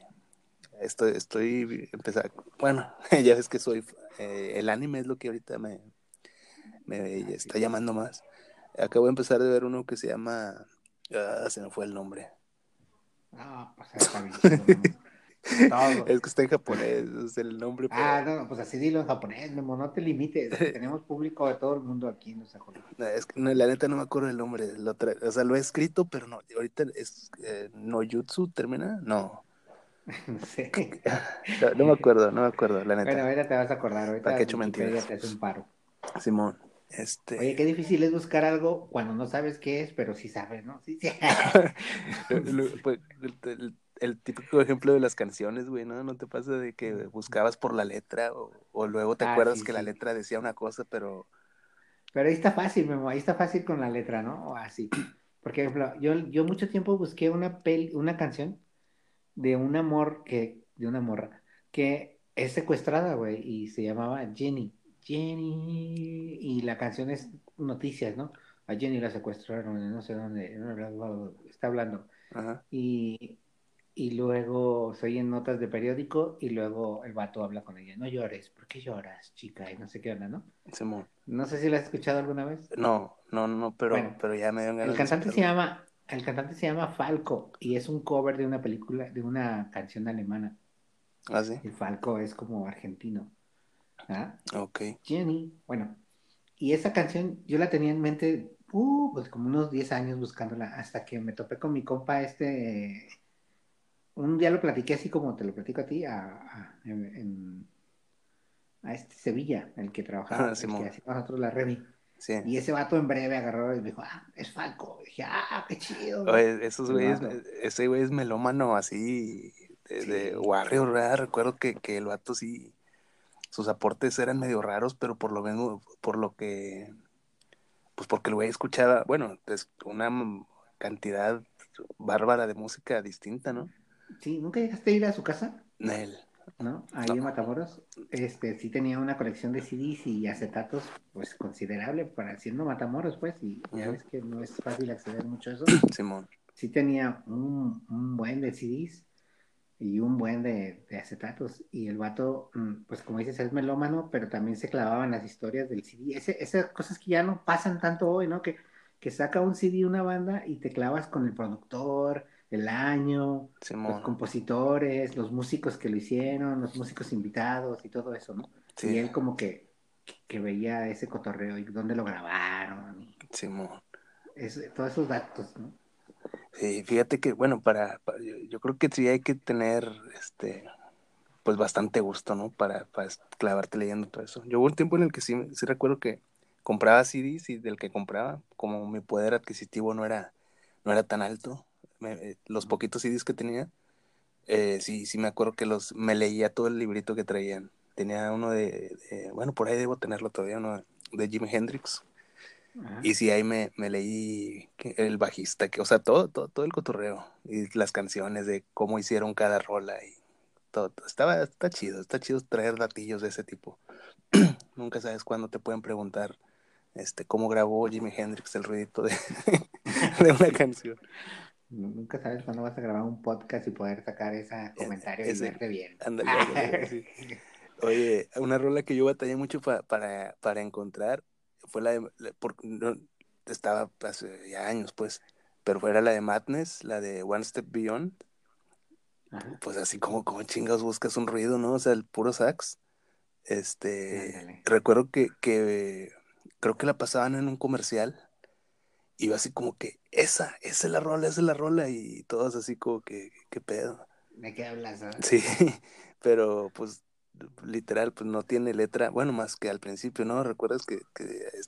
estoy, estoy empezando, bueno, ya ves que soy, eh, el anime es lo que ahorita me, me está llamando más. Acabo de empezar de ver uno que se llama, ah, se me fue el nombre. Pues está bien chido, ¿no? Todo. Es que está en japonés, es el nombre. pero- Ah, no, pues así dilo en japonés, Memo, no te limites. Tenemos público de todo el mundo aquí en los ajolotes. No, es que no, la neta no me acuerdo el nombre. Lo tra- o sea, lo he escrito, pero no. Ahorita es eh, Noyutsu, ¿termina? No. No sé. no. no me acuerdo, no me acuerdo, la neta. Bueno, ahorita te vas a acordar. Ahorita ¿Para qué he hecho mentiras? te hace un paro. Simón. Este. Oye, qué difícil es buscar algo cuando no sabes qué es, pero sí sabes, ¿no? Sí, sí. pues, el, el- el típico ejemplo de las canciones, güey, ¿no? ¿No te pasa de que buscabas por la letra o, o luego te Ah, acuerdas sí, que la letra decía una cosa, pero. Pero ahí está fácil, Memo, ahí está fácil con la letra, ¿no? O así. Por ejemplo, yo, yo mucho tiempo busqué una pel, una canción de un amor que, de una morra, que es secuestrada, güey, y se llamaba Jenny. Jenny, y la canción es noticias, ¿no? A Jenny la secuestraron, en no sé dónde, está hablando. Ajá. Y, y luego se oyen notas de periódico y luego el vato habla con ella, no llores, ¿por qué lloras, chica? Y no sé qué onda, ¿no? Simón. No sé si la has escuchado alguna vez. No, no, no, pero, Bueno, pero ya me dio ganas El cantante se llama, el cantante se llama Falco y es un cover de una película, de una canción alemana. Ah, sí. Y Falco es como argentino. ¿Ah? Ok. Jenny, bueno. Y esa canción yo la tenía en mente, uh, pues como unos 10 años buscándola, hasta que me topé con mi compa este. Un día lo platiqué así como te lo platico a ti, a, a, en- en- a este Sevilla, el que trabajaba, Ah, el que hacía con nosotros la Remy. Sí. Y ese vato en breve agarró y me dijo, ah, es Falco. Y dije, ah, qué chido. Oye, esos güeyes, ese güey es melómano así de, de Sí. Warrior, ¿verdad? Recuerdo que, que el vato sí, sus aportes eran medio raros, pero por lo menos, por lo que, pues porque el güey escuchaba, bueno, es una cantidad bárbara de música distinta, ¿no? Sí, ¿nunca llegaste a ir a su casa? Él. ¿No? Ahí No. en Matamoros. Este, sí tenía una colección de CDs y acetatos, pues considerable para siendo Matamoros, pues, y ya ves que no es fácil acceder mucho a eso. Simón. Sí tenía un, un buen de CDs y un buen de, de acetatos. Y el vato, mm, pues como dices, es melómano, pero también se clavaba en las historias del CD. Ese, esas cosas que ya no pasan tanto hoy, ¿no? Que, que saca un CD una banda y te clavas con el productor, el año, los compositores, los músicos que lo hicieron, los músicos invitados y todo eso, ¿no? Y él como que, que veía ese cotorreo y dónde lo grabaron, Simón. ese- todos esos datos, ¿no? Sí, fíjate que, bueno, para, para- yo, yo creo que sí hay que tener, este, pues bastante gusto, ¿no? Para, para clavarte leyendo todo eso. Yo hubo un tiempo en el que sí, sí recuerdo que compraba CDs y del que compraba, como mi poder adquisitivo no era, no era tan alto, me- eh, los poquitos CDs que tenía, eh, sí, sí me acuerdo que los, me leía todo el librito que traían. Tenía uno de, de- bueno, por ahí debo tenerlo todavía, uno de Jimi Hendrix, Y sí, ahí me, me leí el bajista, que, o sea, todo, todo, todo el cotorreo y las canciones de cómo hicieron cada rola y todo. Estaba, está chido, está chido traer datillos de ese tipo. Nunca sabes cuándo te pueden preguntar este, cómo grabó Jimi Hendrix el ruidito de, de una canción. Nunca sabes cuándo vas a grabar un podcast y poder sacar ese comentario y verte bien. Oye, una rola que yo batallé mucho para, para encontrar fue la de, no, estaba hace ya años pues, pero fuera la de Madness, la de One Step Beyond. Pues así como, como chingados buscas un ruido, ¿no? O sea, el puro sax. Este, recuerdo que, que creo que la pasaban en un comercial. Iba así como que, esa, esa es la rola, esa es la rola. Y todos así como que, ¿qué pedo? ¿De qué hablas? Sí, pero pues literal, pues no tiene letra, bueno, más que al principio, ¿no? ¿Recuerdas que,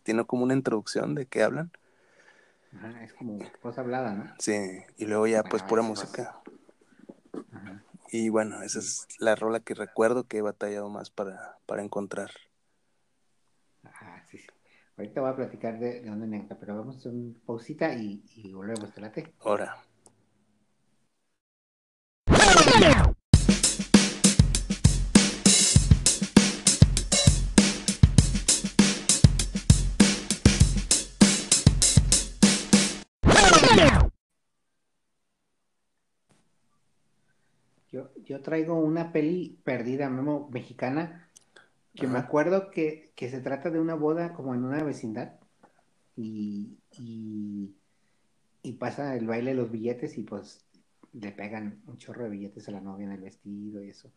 tiene como una introducción de qué hablan? Ajá, es como cosa hablada, ¿no? Sí, y luego ya pues pura música. Y bueno, esa es la rola que recuerdo que he batallado más para, para encontrar. Ajá, sí, sí. Ahorita voy a platicar de, de dónde pero vamos a hacer una pausita y, y volvemos, ¿te late? Ahora. Yo, traigo una peli perdida, Memo, mexicana, que me acuerdo que, se trata de una boda como en una vecindad y, y, pasa el baile de los billetes y pues le pegan un chorro de billetes a la novia en el vestido y eso.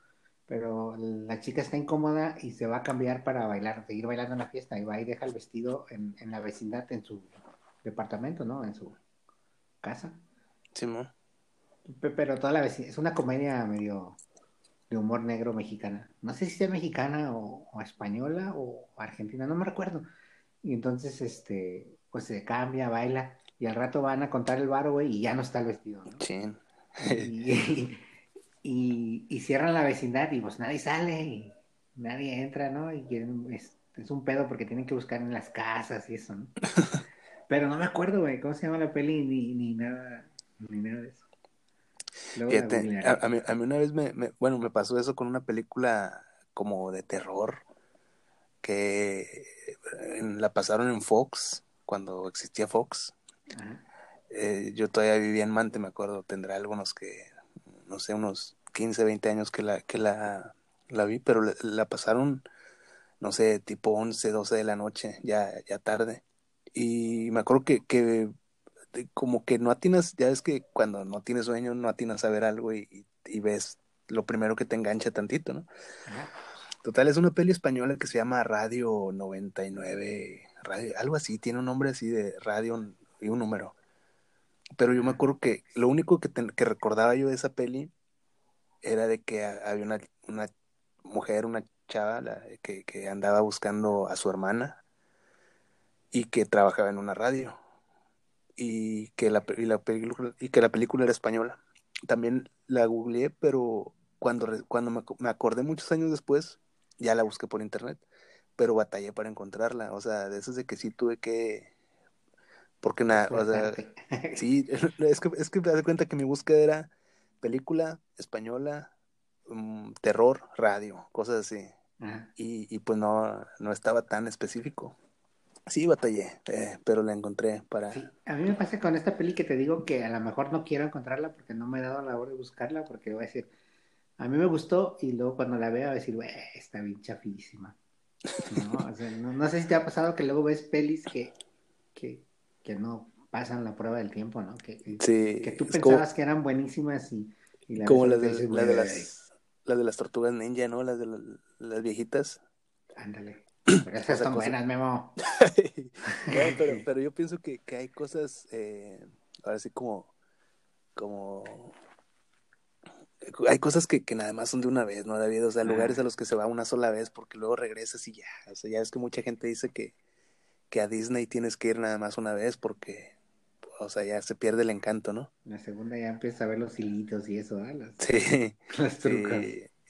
Pero la chica está incómoda y se va a cambiar para bailar, seguir bailando en la fiesta y va y deja el vestido en, en la vecindad, en su departamento, ¿no? En su casa. Sí, ¿no? Pero toda la vez es una comedia medio de humor negro mexicana. No sé si sea mexicana o, española o, argentina, no me recuerdo. Y entonces, este, pues se cambia, baila, y al rato van a contar el bar, güey, y ya no está el vestido, ¿no? Sí. Y, y, cierran la vecindad y pues nadie sale y nadie entra, ¿no? Y es, es un pedo porque tienen que buscar en las casas y eso, ¿no? Pero no me acuerdo, güey, cómo se llama la peli ni, ni nada, ni nada de eso a, mí, a, mí, una vez me, bueno, me pasó eso con una película como de terror que la pasaron en Fox, cuando existía Fox. Eh, yo todavía vivía en Mante, me acuerdo, tendrá algunos que, no sé, unos 15, 20 años que la, que la, la vi, pero la, pasaron, no sé, tipo 11, 12 de la noche, ya, ya tarde. Y me acuerdo que, que como que no atinas, ya ves que cuando no tienes sueño no atinas a ver algo y, ves lo primero que te engancha tantito, ¿no? Total, es una peli española que se llama Radio 99, radio, algo así, tiene un nombre así de radio y un número. Pero yo me acuerdo que lo único que, que recordaba yo de esa peli era de que había una, una mujer, una chava que, que andaba buscando a su hermana y que trabajaba en una radio y que la, y la, película, y que la película era española. También la googleé, pero cuando, cuando me, me, acordé muchos años después, ya la busqué por internet, pero batallé para encontrarla. O sea, de esas de que sí tuve que... Porque nada, o sea, sí, es que, es que me das cuenta que mi búsqueda era película española, mm, terror, radio, cosas así. Y, y pues no, no estaba tan específico. Sí, batallé, eh, pero la encontré para... A mí me pasa con esta peli que te digo que a lo mejor no quiero encontrarla porque no me he dado la hora de buscarla porque voy a decir, a mí me gustó y luego cuando la veo voy a decir, güey, está bien chafísima. ¿no? no, sé si te ha pasado que luego ves pelis que, que, que no pasan la prueba del tiempo, ¿no? Que, que tú pensabas que eran buenísimas y... la como las de, la de, las, las de las tortugas ninja, ¿no? Las de las viejitas. Ándale. Esas son buenas, Memo. pero, pero, yo pienso que, que hay cosas, eh, ahora sí como, como, hay cosas que, que nada más son de una vez, ¿no, David? O sea, lugares a los que se va una sola vez porque luego regresas y ya. O sea, ya es que mucha gente dice que, que a Disney tienes que ir nada más una vez porque, o sea, ya se pierde el encanto, ¿no? La segunda ya empieza a ver los hilitos y eso, ¿ah? sí. Las trucas.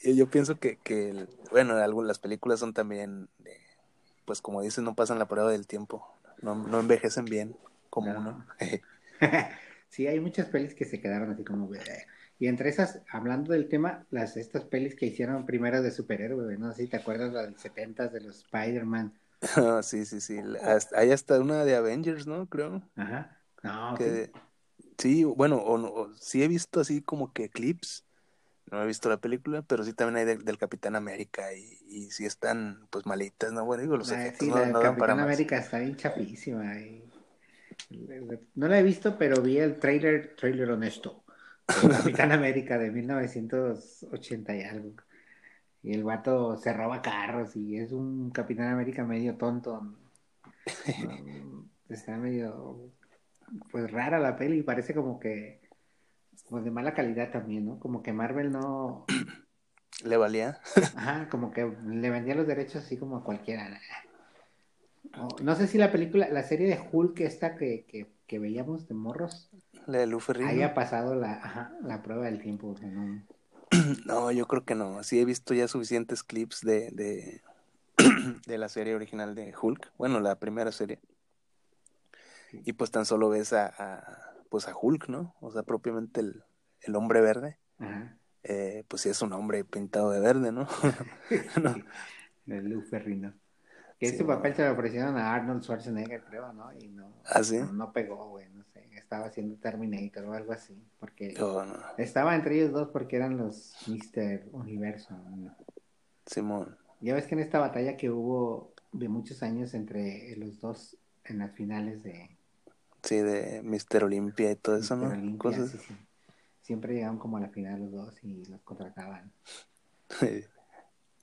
Yo pienso que, que bueno, las películas son también pues como dices, no pasan la prueba del tiempo. no, no envejecen bien como No. uno. sí, hay muchas pelis que se quedaron así como... Y entre esas, hablando del tema, las estas pelis que hicieron primero de superhéroe, güey, no sé si te acuerdas la del 70 de los Spider-Man. Sí, sí, sí. Hasta- hay hasta una de Avengers, ¿no? Creo. Ajá. No. Que sí, bueno, o, no- o sí he visto así como que clips. No he visto la película, pero sí también hay del, del Capitán América y, y sí están pues malitas, ¿no? Bueno, digo, los efectos sí, no, la no dan para Capitán más. América está bien chafísima. y- No la he visto, pero vi el trailer, trailer honesto. Capitán América de 1980 y algo. Y el vato se roba carros y es un Capitán América medio tonto. ¿no? Está medio, pues rara la peli, parece como que, pues de mala calidad también, ¿no? Como que Marvel no, ¿Le valía? Ajá, como que le vendía los derechos así como a cualquiera. ¿no? Sé si la película, la serie de Hulk esta que, que, que veíamos de morros, ¿La de haya pasado la, ajá, la prueba del tiempo. no. No, yo creo que no. Sí he visto ya suficientes clips de, de, de la serie original de Hulk. Bueno, la primera serie. Y pues tan solo ves a, a, pues a Hulk, ¿no? O sea, propiamente el, el hombre verde. Ajá. Eh, pues sí es un hombre pintado de verde, ¿no? No. De Lou Ferrino. Que Sí, ese papel se lo ofrecieron a Arnold Schwarzenegger, creo, ¿no? Y no, ¿Ah, sí? no, no pegó, güey, no sé. Estaba haciendo Terminator o algo así. Porque estaba entre ellos dos porque eran los Mr. Universo. Simón. Ya ves que en esta batalla que hubo de muchos años entre los dos en las finales de Sí, de Mr. Olympia y todo eso. ¿no? Olympia, Cosas. sí, sí. siempre llegaban como a la final los dos y los contrataban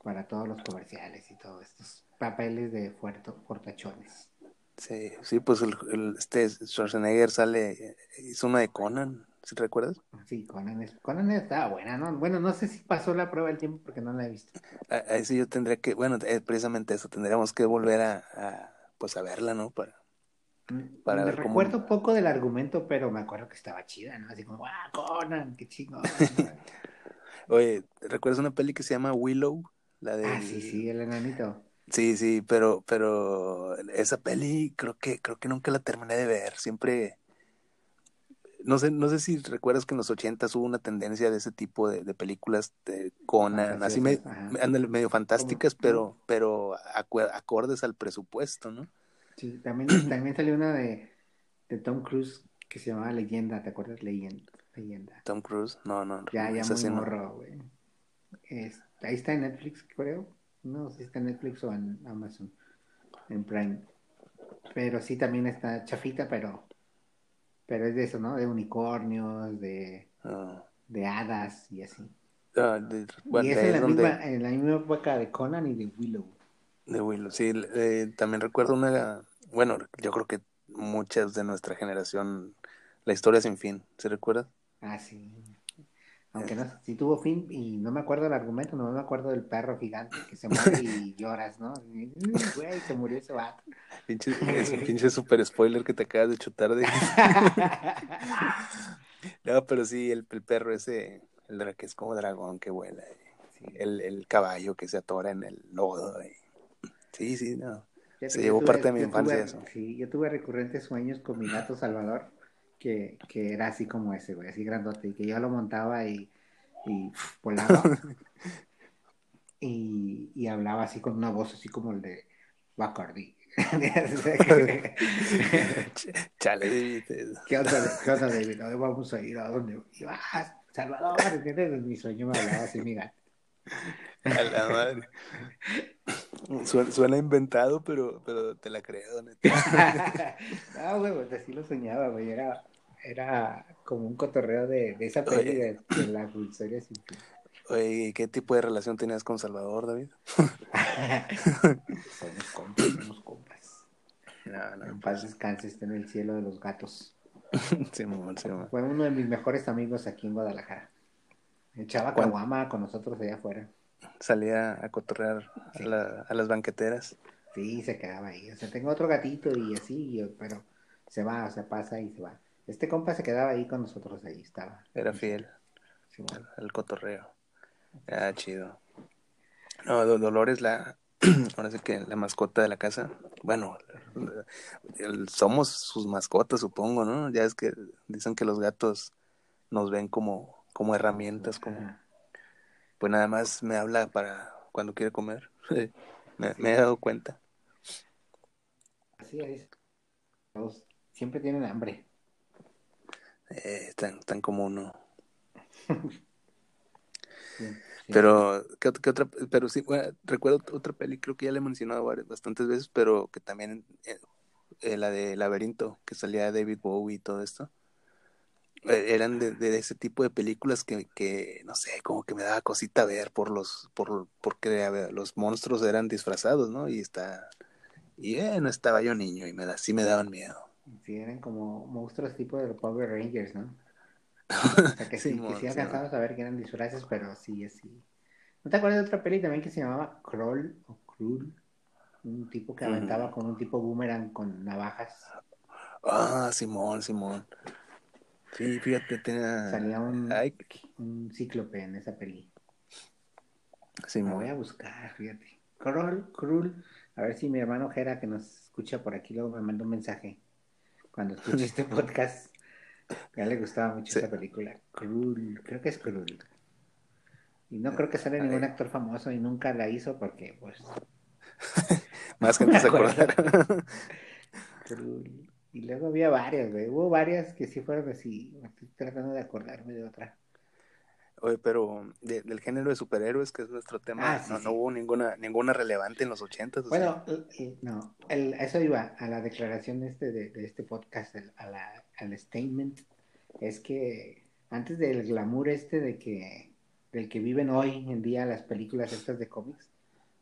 para todos los comerciales y todos estos papeles de fuerto, fortachones. Sí, sí, pues el, el- este Schwarzenegger sale, hizo una de Conan, ¿sí recuerdas? Sí, Conan, es- Conan estaba buena, ¿no? Bueno, no sé si pasó la prueba del tiempo porque no la he visto. A- Ahí sí yo tendría que, bueno, eh, precisamente eso, tendríamos que volver a, a, pues a verla, ¿no? Para, Para me ver cómo- recuerdo poco del argumento, pero me acuerdo que estaba chida, ¿no? Así como, ¡ah, Conan! ¡Qué chingón! Oye, ¿recuerdas una peli que se llama Willow? La de ah, sí, sí, el enanito. Sí, sí, pero, pero esa peli creo que, creo que nunca la terminé de ver. Siempre, no sé, no sé si recuerdas que en los ochentas hubo una tendencia de ese tipo de, de películas de Conan, así me, medio fantásticas, pero, pero acordes al presupuesto, ¿no? Sí, también, también salió una de, de Tom Cruise que se llamaba Leyenda, ¿te acuerdas? Leyenda. Leyenda. Tom Cruise, no, no, Ya, ya muy morro, güey. Es- ahí está en Netflix, creo. No sé si está en Netflix o en Amazon, en Prime. Pero sí también está chafita, pero pero es de eso, ¿no? De unicornios, de, Ah, de hadas y así. ah, de, bueno, y es en la, donde- misma, en la misma época de Conan y de Willow. De Willow, sí, eh, también recuerdo una, bueno, yo creo que muchas de nuestra generación, La historia sin fin, ¿se recuerda? Ah, sí. Aunque no, sí tuvo fin y no me acuerdo del argumento, no me acuerdo del perro gigante que se muere y lloras, ¿no? Y, "Uy, Güey, se murió ese vato. Pinche, es un pinche super spoiler que te acabas de chutar de... No, pero sí, el, el perro ese, el que es como dragón que vuela, Sí. el, el caballo que se atora en el lodo. y- Sí, sí, no. Fíjate, Se llevó tuve- parte de mi infancia tuve- eso. Sí, yo tuve recurrentes sueños con mi gato Salvador, que, que era así como ese, güey, así grandote, y que yo lo montaba y, y volaba. y, y hablaba así con una voz así como el de Bacardi. Ch- Chale, ¿Qué onda, qué onda, David? ¿A dónde vamos a ir? ¿A dónde? Y ah, Salvador, ¿entiendes? En mi sueño me hablaba así mi gato. a la madre. Suena, suena inventado, pero, pero te la creo, neta. no, güey, pues así lo soñaba, güey. Era, era como un cotorreo de, de esa peli de, de la historia sin fin. Oye, ¿qué tipo de relación tenías con Salvador, David? somos compas, somos compas. No, no, En paz descanse, está en el cielo de los gatos. Simón, Simón. Fue uno de mis mejores amigos aquí en Guadalajara. Echaba caguama con nosotros allá afuera. Salía a cotorrear a, la- a las banqueteras. Sí, se quedaba ahí. O sea, tengo otro gatito y así, pero se va, o sea, pasa y se va. Este compa se quedaba ahí con nosotros, ahí estaba. Era fiel Sí, bueno. al, al cotorreo. Ah, chido. No, Do- Dolores, la, ahora sí que la mascota de la casa, bueno, somos sus mascotas, supongo, ¿no? Ya es que dicen que los gatos nos ven como, como herramientas, como pues nada más me habla para cuando quiere comer. me, he dado cuenta. Así es. siempre tienen hambre. Eh, tan, tan como uno. Pero, ¿qué, otra? Pero sí, recuerdo otra peli, creo que ya le he mencionado varias, bastantes veces, pero que también, eh, eh, la de Laberinto, que salía David Bowie y todo esto, eran de, ese tipo de películas que, que, no sé, como que me daba cosita ver por los, por, porque los monstruos eran disfrazados, ¿no? Y está, y no estaba yo niño y me da, sí me daban miedo. Sí, eran como monstruos tipo de los Power Rangers, ¿no? O sea, que sí, que sí alcanzamos a ver que eran disfraces, pero sí, así. ¿No te acuerdas de otra peli también que se llamaba Kroll o Krull? Un tipo que aventaba con un tipo boomerang con navajas. Ah, Simón, Simón. Sí, fíjate, tenía... Salía un, un cíclope en esa peli. Simón. voy a buscar, fíjate. Kroll, Krull. A ver si mi hermano Jera, que nos escucha por aquí, luego me manda un mensaje cuando escuche este podcast. A él le gustaba mucho esa película. Cruel, creo que es Cruel. Y no creo que sale ningún actor famoso y nunca la hizo porque, pues. Más gente se acordará. Y luego había varias, güey. Hubo varias que sí fueron así. Estoy tratando de acordarme de otra. Oye, pero del género de superhéroes, que es nuestro tema, ah, no, hubo ninguna ninguna relevante en los ochentas. Bueno, no, el, eso iba a la declaración este de, este podcast, a la, al statement, es que antes del glamour este de que del que viven hoy en día las películas estas de cómics,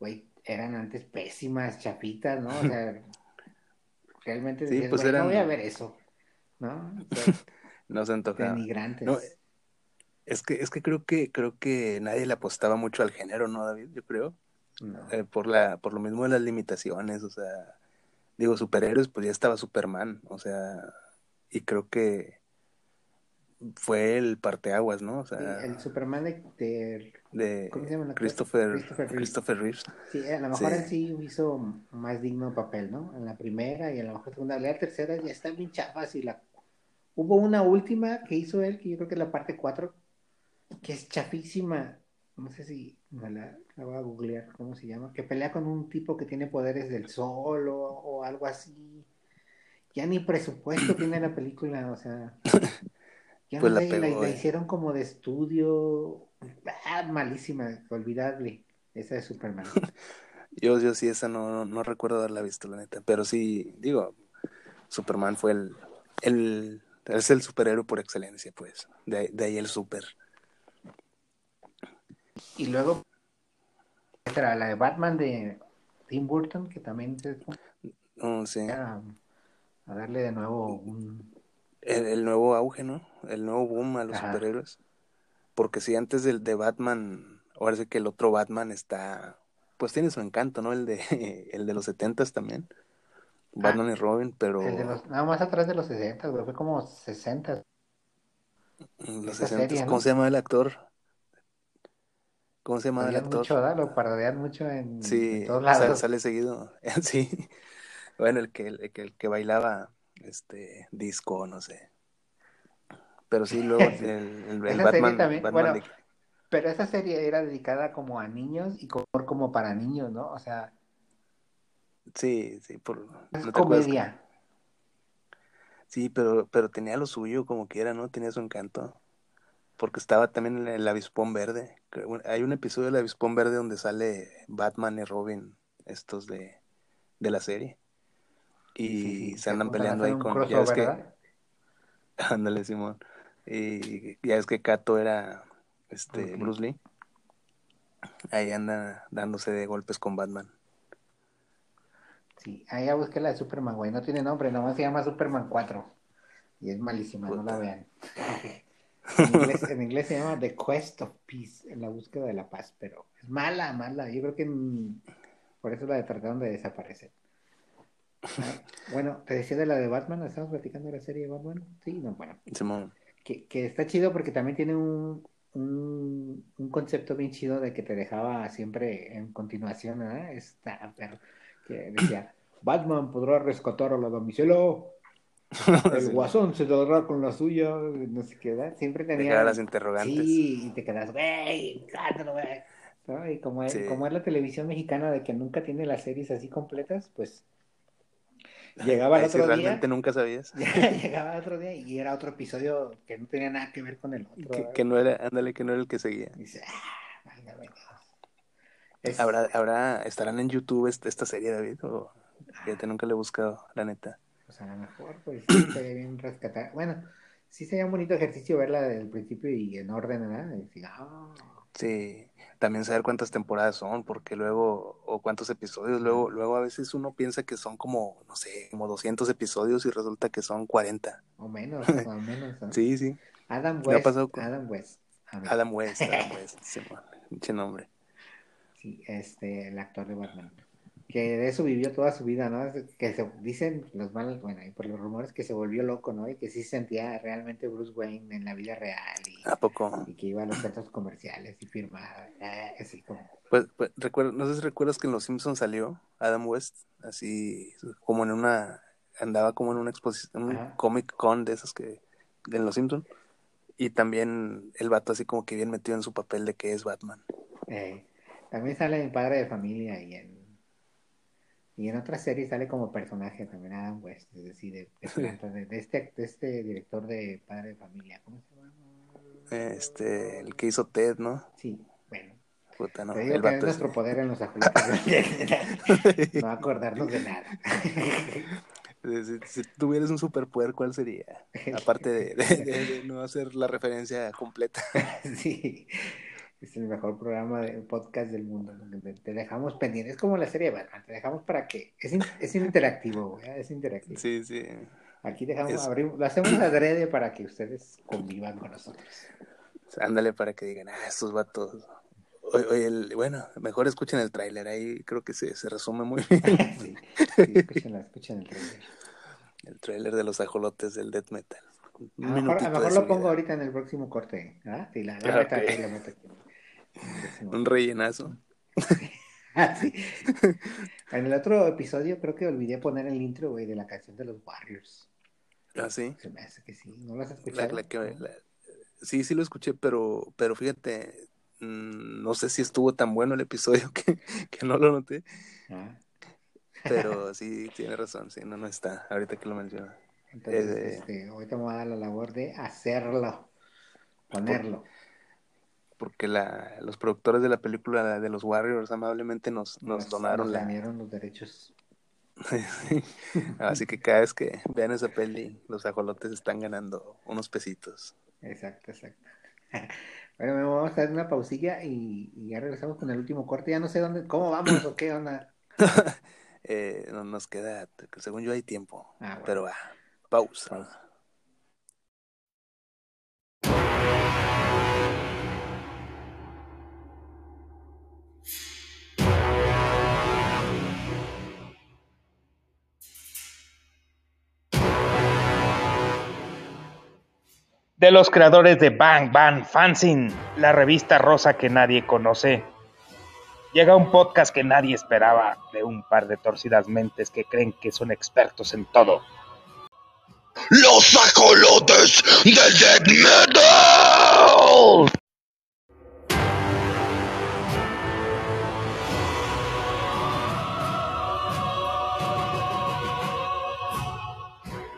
güey, eran antes pésimas, chapitas, ¿no? O sea, realmente pues no voy a ver eso, ¿no? no se antojaba. No, es que, es que creo que, creo que nadie le apostaba mucho al género, ¿no, David? Yo creo. Eh, por la, por lo mismo de las limitaciones, o sea, digo, superhéroes, pues ya estaba Superman, o sea, y creo que fue el parteaguas, ¿no? O sea, el Superman de, de ¿cómo se llama Christopher, Christopher, Reeves. Sí, a lo mejor él sí hizo más digno papel, ¿no? En la primera y en la mejor segunda, la tercera ya está bien chafas y la hubo una última que hizo él, que yo creo que es la parte 4, que es chafísima. No sé si me la, voy a googlear, ¿cómo se llama? Que pelea con un tipo que tiene poderes del sol o, algo así. Ya ni presupuesto tiene la película, o sea. Ya pues no la, la, eh. hicieron como de estudio. Ah, malísima, olvidable. Esa de Superman. yo, yo sí, esa no, no, recuerdo haberla visto, la neta. Pero sí, digo, Superman fue el, el es el superhéroe por excelencia, pues. De, de ahí el super. Y luego, la de Batman de Tim Burton, que también oh, sí. a, darle de nuevo un... El, nuevo auge, ¿no? El nuevo boom a los superhéroes. Porque si antes del de Batman, ahora sí que el otro Batman está, pues tiene su encanto, ¿no? El de, el de los setentas también. Batman y Robin, pero... nada más atrás de los 60, fue como 60. Los 60, ¿cómo se llama el actor? ¿Cómo se llama el actor? Mucho. Lo parodian mucho en, sí, todos lados. Sale, seguido. sí. Bueno, el que, el, que, el que bailaba este disco, no sé. Pero sí, luego el, el, Batman, también, bueno, Pero esa serie era dedicada como a niños y como, como para niños, ¿no? O sea. Sí, sí, por. Es comedia. Sí, pero, pero tenía lo suyo como quiera, ¿no? Tenía su encanto porque estaba también el, el avispón verde. Hay un episodio del avispón verde donde sale Batman y Robin, estos de, de la serie. Y se andan peleando ahí con... Ya es que... Ándale, Simón. Y ya es que Kato era este Bruce Lee. Ahí anda dándose de golpes con Batman. Sí, ahí ya busqué la de Superman, güey. No tiene nombre, nomás se llama Superman 4. Y es malísima, no la vean. En inglés, se llama The Quest of Peace, en la búsqueda de la paz, pero es mala, mala. Yo creo que por eso la trataron de desaparecer. Ah, bueno, te decía de la de Batman, estamos platicando de la serie de Batman. Sí, no, bueno. Que, que está chido porque también tiene un, un, un concepto bien chido de que te dejaba siempre en continuación, ¿verdad? Está, pero que decía, Batman podrá rescatar a la domicilio. El guasón se dará con la suya, no sé qué, ¿verdad? Siempre tenía... las interrogantes. Sí, y te quedas, güey, güey. ¿no? Y como es, como es la televisión mexicana de que nunca tiene las series así completas, pues llegaba el otro si realmente nunca sabías. llegaba el otro día y era otro episodio que no tenía nada que ver con el otro. Que, no era, ándale, que no era el que seguía. dice, ah, ¿Habrá, ¿Habrá, estarán en YouTube esta, serie, David? O fíjate, nunca le he buscado, la neta. Pues a lo mejor, pues sí, estaría bien rescatar. Bueno, sí sería un bonito ejercicio verla desde el principio y en orden, ¿verdad? Y ah". Sí, también saber cuántas temporadas son, porque luego, o cuántos episodios, luego, luego a veces uno piensa que son como, no sé, como 200 episodios y resulta que son 40. O menos, o menos. sí, sí. Adam West. Adam West. Adam West, Adam West, sí, nombre. Sí, este, el actor de Batman que de eso vivió toda su vida, ¿no? Que se dicen los malos, bueno, y por los rumores que se volvió loco, ¿no? Y que sí sentía realmente Bruce Wayne en la vida real. Y, ¿A poco? Y que iba a los centros comerciales y firmaba, eh, así como. Pues, pues recuerdo, no sé si recuerdas que en Los Simpsons salió Adam West, así como en una, andaba como en una exposición, un Comic Con de esos que, en Los Simpsons. Y también el vato así como que bien metido en su papel de que es Batman. Eh, también sale en Padre de Familia y en y en otra serie sale como personaje también Adam West, es decir, de, este, de este director de Padre de Familia. ¿Cómo se llama? Este, el que hizo Ted, ¿no? Sí, bueno. Puta, no. el es nuestro poder en los no acordarnos de nada. Si, tuvieras un superpoder, ¿cuál sería? Aparte de, de, no hacer la referencia completa. sí es el mejor programa de podcast del mundo. Te dejamos pendiente. Es como la serie de Batman. Te dejamos para que. Es, es interactivo, Es interactivo. Sí, sí. Aquí dejamos, abrimos, lo hacemos adrede para que ustedes convivan con nosotros. Ándale para que digan, ah, estos vatos. Oye, el, bueno, mejor escuchen el tráiler. Ahí creo que se, se resume muy bien. sí, sí escuchen, escuchen el tráiler. El tráiler de los ajolotes del death metal. a lo mejor, lo pongo ahorita en el próximo corte. ¿ah? Sí, la, la, Un rellenazo. Ah, en el otro episodio creo que olvidé poner el intro, güey, de la canción de los Warriors. Ah, sí. Se me hace que sí. ¿No lo has escuchado? sí, sí lo escuché, pero, pero fíjate, mm, no sé si estuvo tan bueno el episodio que, que no lo noté. Ah. Pero sí, tiene razón, sí, no, no está, ahorita que lo menciona. Entonces, este, ahorita me voy a dar la labor de hacerlo, ponerlo porque la, los productores de la película de los Warriors amablemente nos, nos, donaron nos la... los derechos. Así que cada vez que vean esa peli, los ajolotes están ganando unos pesitos. Exacto, exacto. Bueno, vamos a dar una pausilla y, ya regresamos con el último corte. Ya no sé dónde, cómo vamos o qué onda. eh, nos queda, según yo hay tiempo, ah, pero va, pausa. De los creadores de Bang Bang Fanzine, la revista rosa que nadie conoce. Llega un podcast que nadie esperaba de un par de torcidas mentes que creen que son expertos en todo. Los ajolotes del death metal.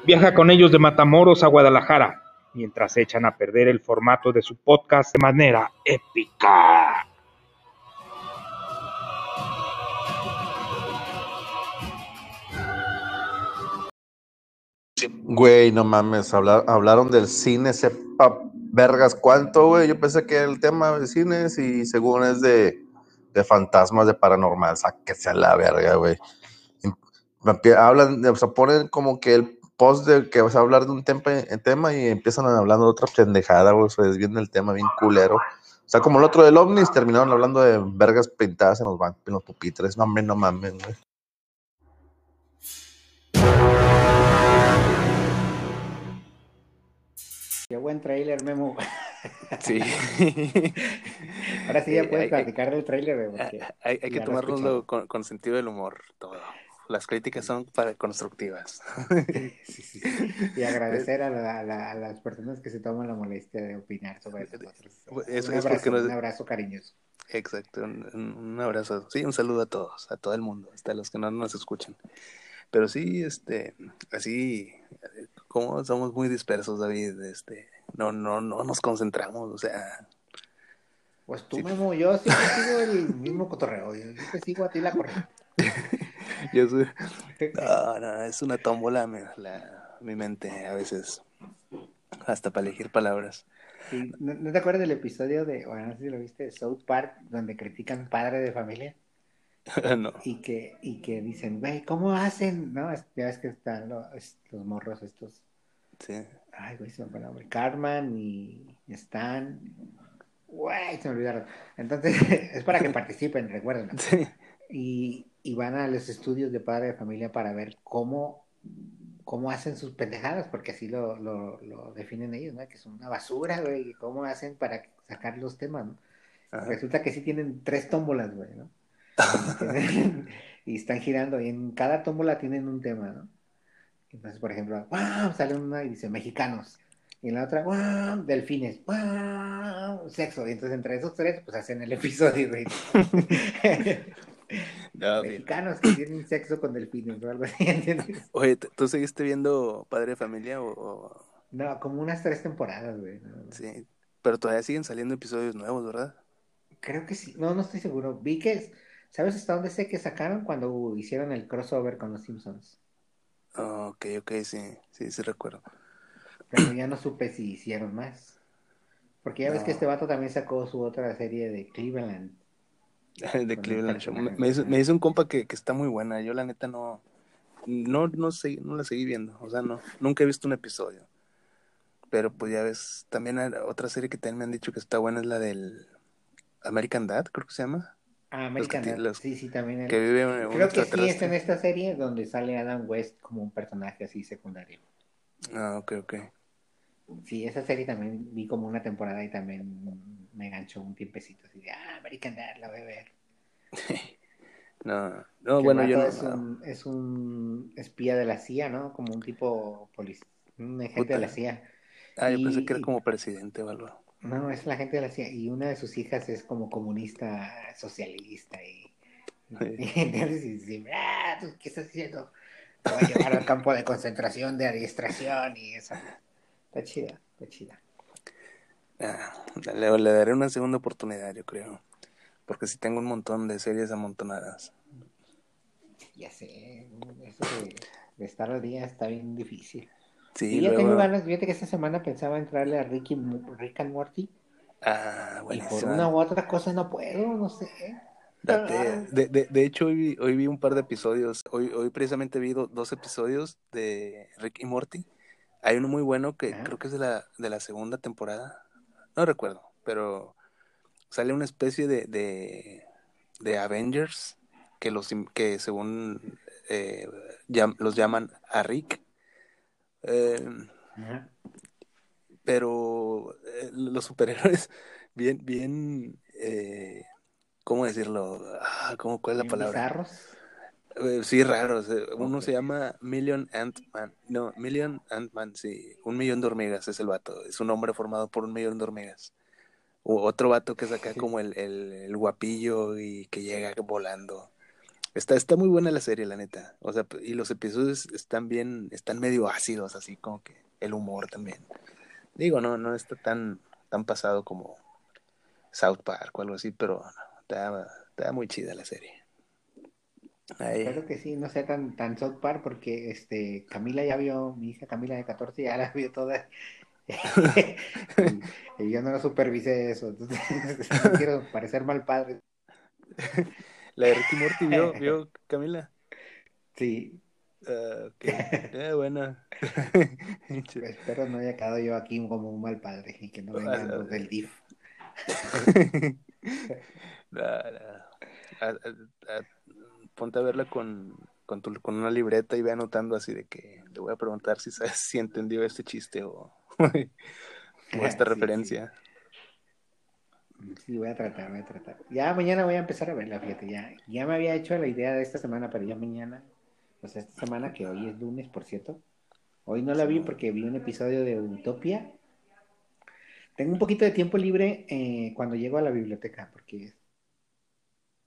Viaja con ellos de Matamoros a Guadalajara mientras echan a perder el formato de su podcast de manera épica. Güey, no mames, hablaron del cine, sepa vergas cuánto, güey. Yo pensé que el tema de cines y según es de, de fantasmas, de paranormal, sáquese a la verga, güey. Hablan, o sea, ponen como que el post de que vas a hablar de un tema, tema y empiezan hablando de otra pendejada, güey, se desviene el tema bien culero. O sea, como el otro del ovnis, terminaron hablando de vergas pintadas en los, en los pupitres. No mames, no mames, güey. Qué buen trailer, Memo. Sí. Ahora sí ya Eh, puedes hay- platicar del güey, porque hay, hay que tomárnoslo con, con sentido del humor, todo. Las críticas son para constructivas. Sí, sí. Y agradecer a, la- a la- a las personas que se toman la molestia de opinar sobre nosotros. Eso un, es abrazo, porque nos- un abrazo cariñoso. Exacto, un, un- un abrazo. Sí, un saludo a todos, a todo el mundo, hasta los que no nos escuchan. Pero sí, este, así, eh, como somos muy dispersos, David, este, no, no, no nos concentramos, o sea, Pues tú, Sí. Memo, yo siempre sigo el mismo cotorreo. Yo siempre sigo a ti la corriente. yo soy, no, no, es una tómbola mi, la- mi mente a veces, hasta para elegir palabras. Sí, ¿No, no te acuerdas del episodio de, bueno, no sé si lo viste, de South Park, donde critican padre de familia? no, Y que, y que dicen, güey, ¿cómo hacen? No, ya ves que están los, los morros estos. sí, Ay, güey, se me fue el nombre. Carmen y Stan. Güey, se me olvidaron. Entonces, es para que participen, recuerden. sí, Y, y van a los estudios de padre de familia para ver cómo, cómo hacen sus pendejadas, porque así lo, lo, lo definen ellos, ¿no? Que es una basura, güey. y ¿Cómo hacen para sacar los temas, no? ajá. Resulta que sí tienen tres tómbolas, güey, ¿no? Y están girando, y en cada tómbola tienen un tema, ¿no? Entonces, por ejemplo, ¡guau! sale una y dice mexicanos. Y en la otra, ¡guau! delfines, ¡guau! sexo. Y entonces entre esos tres, pues hacen el episodio, güey. No, bien. mexicanos que tienen sexo con delfines o algo así, ¿entiendes? Oye, ¿tú- ¿tú seguiste viendo Padre de Familia o- o, No, como unas tres temporadas, güey. no. Sí, pero todavía siguen saliendo episodios nuevos, ¿verdad? Creo que sí, no, no estoy seguro. Vi que, ¿sabes hasta dónde sé que sacaron cuando hicieron el crossover con los Simpsons? Ah, ok, ok, sí, sí, sí recuerdo. Pero ya no supe si hicieron más. Porque ya ves que este vato también sacó su otra serie de Cleveland. De el Cleveland Show. Me, hizo, me hizo un compa que, que está muy buena. Yo la neta no, no, no sé, no la seguí viendo. O sea, no, nunca he visto un episodio. Pero pues ya ves, también hay otra serie que también me han dicho que está buena es la del American Dad, creo que se llama. Ah, American Dad. los- Sí, sí, también. el- Que vive un, un Creo que sí es en esta serie donde sale Adam West como un personaje así secundario. Ah, ok, ok. Sí, esa serie también vi como una temporada y también me ganchó un tiempecito así de, ah, American Dad, la voy a ver. No, no, Que bueno, yo no. es un, es un espía de la CIA, ¿no? Como un tipo polic- un agente Puta. de la CIA. Ah, yo pensé que era como presidente o algo. No, es la gente de la CIA. Y una de sus hijas es como comunista socialista. Y, Sí. y entonces dice, ah, ¿tú ¿qué estás haciendo? Te voy a llevar al campo de concentración de adiestración y eso. Está chida, está chida. Ah, le, le daré una segunda oportunidad, yo creo. Porque sí tengo un montón de series amontonadas. Ya sé, eso de, de estar al día está bien difícil. Sí, y ya luego. tengo ganas, fíjate que esta semana pensaba entrarle a Ricky, Rick and Morty. Ah, Y por una u otra cosa no puedo, no sé. Date- de, de, de hecho, hoy vi, hoy vi un par de episodios. Hoy, hoy precisamente vi do- dos episodios de Rick y Morty. Hay uno muy bueno que Ah. creo que es de la, de la segunda temporada. No recuerdo, pero sale una especie de, de, de Avengers que, los, que según eh, llam- los llaman a Rick. Eh, Ajá. pero eh, los superhéroes bien, bien, eh, ¿cómo decirlo? Ah, ¿cómo, ¿Cuál es la palabra? bizarros. Eh, sí, raros. eh, Uno se llama Million Ant-Man. No, Million Ant-Man, sí. Un millón de hormigas es el vato. Es un hombre formado por un millón de hormigas. O otro vato que es acá como el, el, el guapillo y que llega volando. Está, está muy buena la serie, la neta. O sea, y los episodios están bien, están medio ácidos, así como que el humor también. Digo, no, no está tan, tan pasado como South Park o algo así, pero está, está muy chida la serie. Ahí. Espero que sí, no sea tan, tan South Park porque este, Camila ya vio, mi hija Camila de 14 ya la vio toda. y, y yo no lo supervisé eso. Entonces, no quiero parecer mal padre. La de Ricky Morty vio, vio Camila. Sí, Ah. Eh, buena. espero no haya quedado yo aquí como un mal padre y que no vengan los del DIF. No, no. A- a- a- ponte a verla con, con, tu- con una libreta y ve anotando así de que le voy a preguntar si sabes si entendió este chiste o, o esta Sí, referencia. Sí, voy a tratar, voy a tratar. Ya mañana voy a empezar a verla, fíjate, ya, ya me había hecho la idea de esta semana, pero ya mañana, o sea, esta semana que hoy es lunes, por cierto, hoy no la vi porque vi un episodio de Utopia. Tengo un poquito de tiempo libre eh, cuando llego a la biblioteca, porque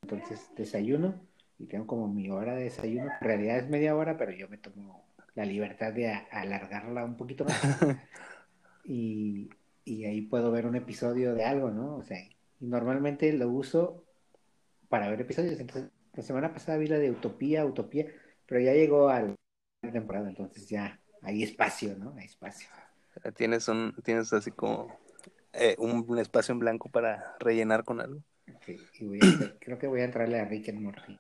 entonces desayuno y tengo como mi hora de desayuno. En realidad es media hora, pero yo me tomo la libertad de alargarla un poquito más. y, y ahí puedo ver un episodio de algo, ¿no? O sea, y normalmente lo uso para ver episodios. Entonces, la semana pasada vi la de Utopía, Utopía, pero ya llegó a la temporada, entonces ya hay espacio, ¿no? Hay espacio. Tienes un, tienes así como eh, un, un espacio en blanco para rellenar con algo. Sí, y voy a creo que voy a entrarle a Rick and Morty.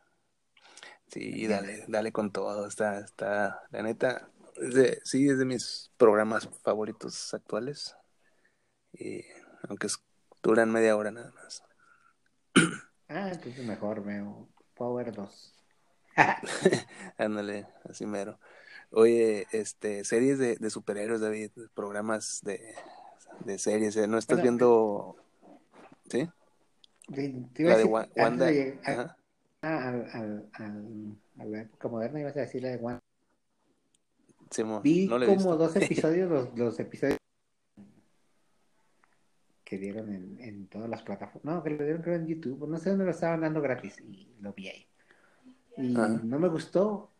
Sí, dale, dale con todo. Está, está, la neta, es de- sí, es de mis programas favoritos actuales. Y aunque es- duran media hora nada más. Ah, entonces mejor veo Power 2. Ándale, así mero. Oye, este, series de, de superhéroes, David, programas de, de series, ¿eh? ¿no estás Bueno, viendo? ¿Sí? Sí, te iba a La de antes Wanda. de a, a la época moderna, ibas a decir la de Wanda. Simón, Vi no como dos episodios, los, los episodios que dieron en, en todas las plataformas. No, que lo dieron creo en YouTube, no sé dónde lo estaban dando gratis y lo vi ahí. Y Ajá. no me gustó,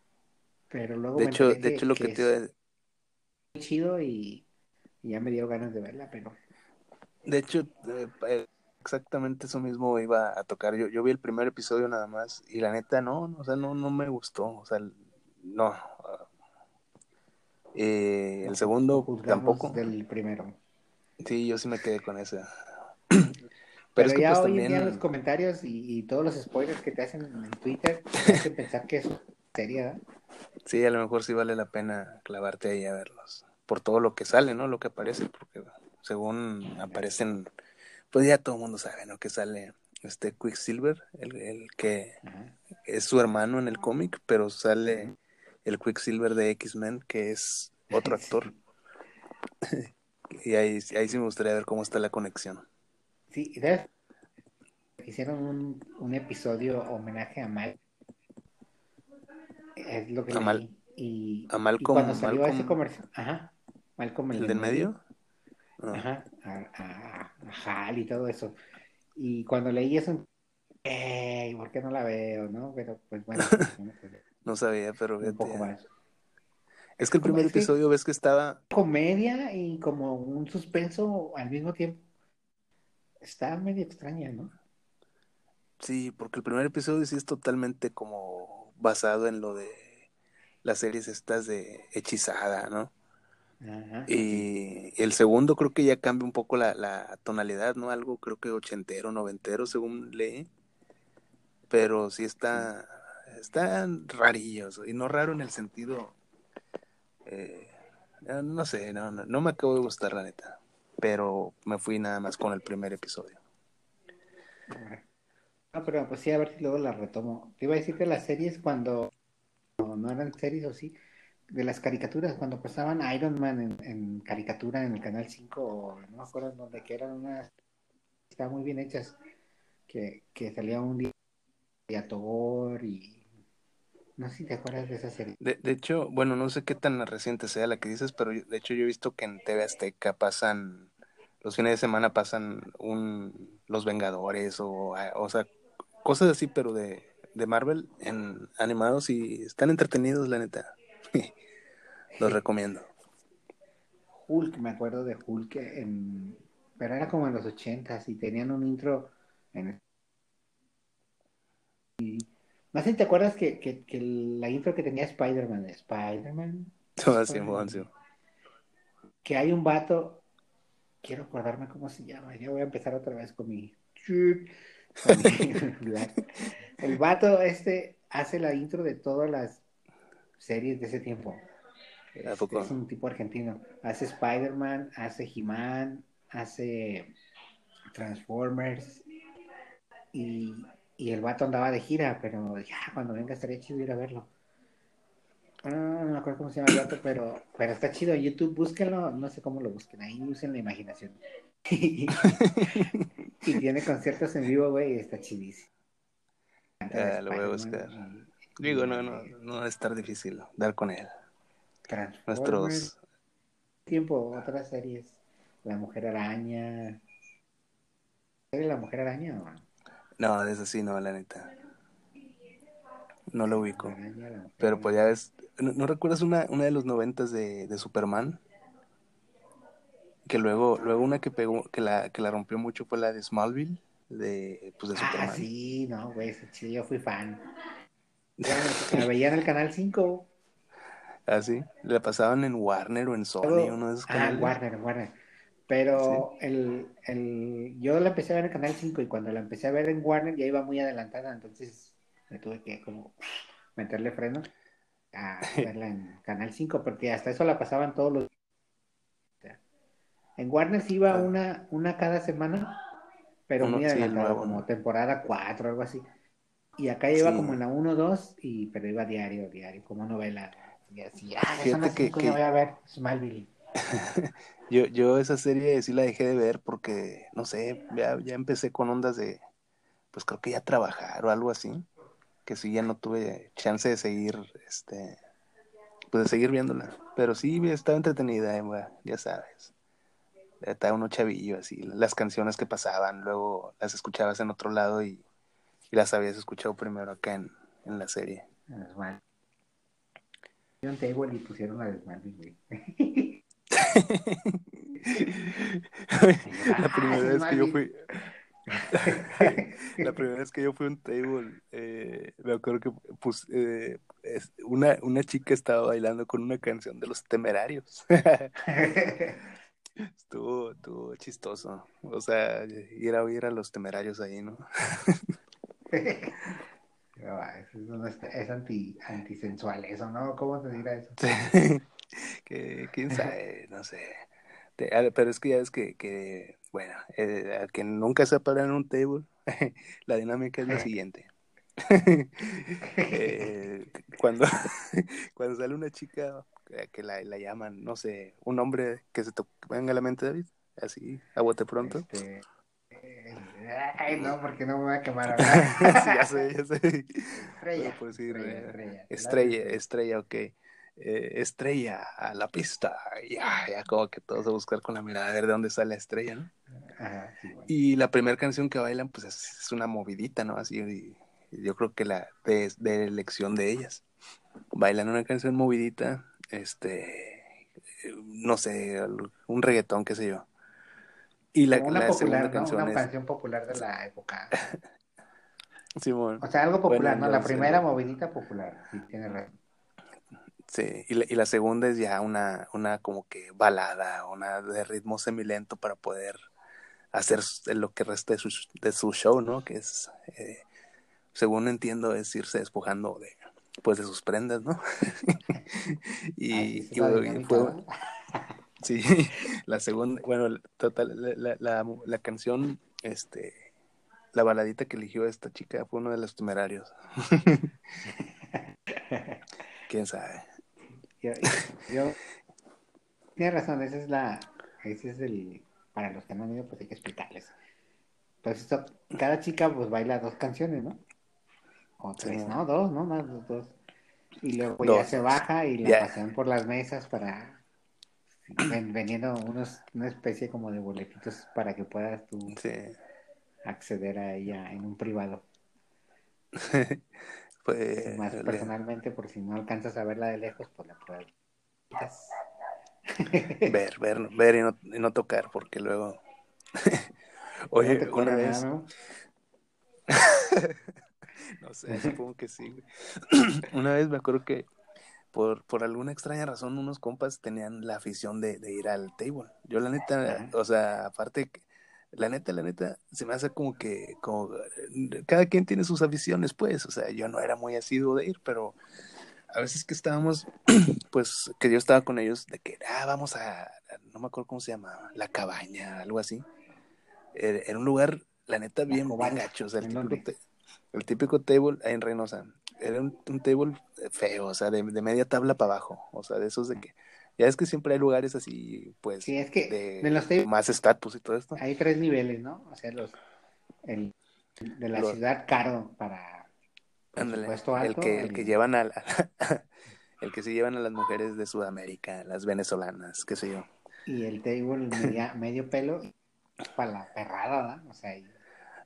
pero luego De me hecho, de hecho lo que que te es chido y, y ya me dio ganas de verla, pero De hecho, eh, eh, exactamente eso mismo iba a tocar. Yo, yo vi el primer episodio nada más y la neta no, no, o sea, no, no me gustó. O sea, no. Eh, el segundo tampoco. del primero. Sí, yo sí me quedé con esa. Pero, Pero, es que ya pues hoy en día también, los comentarios y, y todos los spoilers que te hacen en Twitter te hacen pensar que es seria, ¿verdad? sí, a lo mejor sí vale la pena clavarte ahí a verlos. Por todo lo que sale, ¿no? Lo que aparece, porque según aparecen, pues ya todo el mundo sabe, ¿no? Que sale este Quicksilver, el, el que es su hermano en el cómic, pero sale el Quicksilver de X-Men, que es otro actor. y ahí, ahí sí me gustaría ver cómo está la conexión. Sí, ¿sabes? Hicieron un, un episodio homenaje a Mal. Es lo que A Mal-. Y, a y Malcolm- cuando salió Malcolm- ese comercial, ajá, Malcolm ¿El del medio? Ah, Ajá, a, a, a Hal y todo eso. Y cuando leí eso, ey, ¿por qué no la veo, no? Pero pues bueno, pues, no sabía, pero un poco fíjate. más. Es que el primer es que- episodio ves que estaba, Comedia y como un suspenso al mismo tiempo. Está medio extraña, ¿no? sí, porque el primer episodio sí es totalmente como basado en lo de las series estas de hechizada, ¿no? Ajá. Y el segundo creo que ya cambia un poco la, la tonalidad, ¿no? Algo creo que ochentero, noventero, según leí. Pero sí está, están rarillos, y no raro en el sentido, eh, no sé, no, no, no me acabo de gustar la neta. Pero me fui nada más con el primer episodio. No, pero pues sí, a ver si luego la retomo. Te iba a decir que las series cuando no, no eran series o sí, de las caricaturas, cuando pasaban Iron Man en, caricatura en el Canal 5, o no me acuerdo dónde, que eran unas, estaban muy bien hechas, que, que salía un día y a Thor y... No sé si te acuerdas de esa serie. De, de hecho, bueno, no sé qué tan reciente sea la que dices, pero de hecho yo he visto que en TV Azteca pasan, los fines de semana pasan un Los Vengadores o, o sea, cosas así, pero de, de Marvel en animados y están entretenidos, la neta. Los recomiendo. Hulk, me acuerdo de Hulk, en... pero era como en los ochentas y tenían un intro en y sé si te acuerdas que, que, que la intro que tenía Spider-Man, Spider-Man, Simón, sí. que hay un vato, quiero acordarme cómo se llama, ya voy a empezar otra vez con mi... con mi- El vato este hace la intro de todas las series de ese tiempo. ¿A Es, un tipo argentino. Hace Spider-Man, hace He-Man, hace Transformers y, y el vato andaba de gira, pero ya cuando venga estaría chido ir a verlo. Ah, no me acuerdo cómo se llama el vato, pero, pero está chido. YouTube, búsquenlo, no sé cómo lo busquen, ahí usen la imaginación. Y tiene conciertos en vivo, güey, y está chidísimo. Ah, lo voy a buscar. Digo, no, no, no va a estar difícil dar con él. Nuestros. Tiempo, otras series. La Mujer Araña. ¿Eres la Mujer Araña o no? No, de eso sí, no, la neta. No lo ubico. La Araña, la Mujer Pero pues ya ves, ¿no, no recuerdas una, una de los noventas de, de Superman? Que luego, luego una que pegó, que la, que la rompió mucho fue la de Smallville, de, pues de Ah, Superman. sí, no, güey, sí, yo fui fan. La veía en el canal 5. Ah, sí, la pasaban en Warner o en Sony, Luego- uno de esos Ah, canales. Warner, Warner. Pero el, el, yo la empecé a ver en Canal 5 y cuando la empecé a ver en Warner ya iba muy adelantada, entonces me tuve que como meterle freno a verla en Canal 5 porque hasta eso la pasaban todos los... En Warner sí iba Ah. una, una cada semana, pero Uno, muy adelantada, como temporada 4 algo así. Y acá iba Sí. como en la 1, 2, y, pero iba diario, diario, como novela. Y así, ah, ya son las que- 5, que- ya voy a ver Smallville. Yo, yo esa serie sí la dejé de ver porque, no sé, ya, ya empecé con ondas de, pues creo que ya trabajar o algo así, que sí ya no tuve chance de seguir, este, pues de seguir viéndola. Pero sí estaba entretenida, eh, ya sabes. Estaba uno chavillo, así, las canciones que pasaban, luego las escuchabas en otro lado y, y las habías escuchado primero acá en, en la serie. Smallville. Pusieron table y pusieron la de Smallville, güey. la primera vez que yo fui, La primera vez que yo fui a un table, eh, me acuerdo que pues, eh, es- una, una chica estaba bailando con una canción de los temerarios. estuvo, estuvo chistoso. O sea, ir a oír a los temerarios ahí, ¿no? No, no es, es anti, antisensual eso, ¿no? ¿Cómo se dirá eso? que, quién sabe, no sé. Te- ah, pero es que ya ves que, que bueno, eh, al que nunca se ha parado en un table, la dinámica es la siguiente. Eh, cuando, cuando sale una chica eh, que la, la llaman, no sé, un nombre que se te venga a la mente, David, así, a bote pronto. Este, ay, no, porque no me voy a quemar Sí, ahora. ya sé, ya sé. Estrella. Bueno, por decir, estrella, estrella. Estrella, estrella, ok. Eh, estrella a la pista. Ya, ya como que todos a buscar con la mirada a ver de dónde sale la estrella, ¿no? Ajá, sí, bueno. Y la primera canción que bailan, pues es, es una movidita, ¿no? Así, y- y yo creo que la de, de elección de ellas. Bailan una canción movidita, este, eh, no sé, un reggaetón, qué sé yo. Y la, una la popular, segunda ¿no? canción Una es, canción popular de la época. Simón, O sea, algo popular, Bueno, ¿no? La primera movidita popular. Sí, tiene razón. sí, y la, y la segunda es ya una, una como que balada, una de ritmo semilento para poder hacer lo que resta de su, de su show, ¿no? Que es, eh, según entiendo, es irse despojando de, pues, de sus prendas, ¿no? y, Ay, y fue, ¿no? sí, la segunda, bueno, total, la, la, la, canción, este, la baladita que eligió esta chica fue uno de los temerarios. ¿Quién sabe? Yo, yo- Tienes razón, esa es la. Ese es el. Para los que no han ido, pues hay que explicarles. Pues esto, cada chica pues baila dos canciones, ¿no? O tres, Sí. ¿no? Dos, ¿no? Más dos. dos. Y luego Dos, ya se baja y la Ya. pasean por las mesas para. Ven- vendiendo unos, una especie como de boletitos para que puedas tú Sí. acceder a ella en un privado. Pues, Más personalmente, por si no alcanzas a verla de lejos, pues la puedes. ver, ver, ver y no, y no tocar, porque luego. Oye, ¿No te corre una nada, vez, no? no sé, supongo que sí. Una vez me acuerdo que por, por alguna extraña razón unos compas tenían la afición de, de ir al table. Yo la neta, o sea, aparte, la neta, la neta, se me hace como que, como, cada quien tiene sus aficiones, pues, o sea, yo no era muy asiduo de ir, pero a veces que estábamos, pues, que yo estaba con ellos, de que, ah, vamos a, no me acuerdo cómo se llamaba, la cabaña, algo así. Era, era un lugar, la neta, bien, bien gacho, o sea, el te- el típico table en Reynosa. Era un, un table feo, o sea, de, de media tabla para abajo, o sea, de esos de que, ya es que siempre hay lugares así, pues, Sí, es que de, de los tables más estatus y todo esto. hay tres niveles, ¿no? O sea, los, El de la ciudad caro para Ándale, el que, el que llevan a, la- el que se llevan a las mujeres de Sudamérica, las venezolanas, qué sé yo. Y el table media- medio pelo para la perrada, ¿verdad? O sea, y-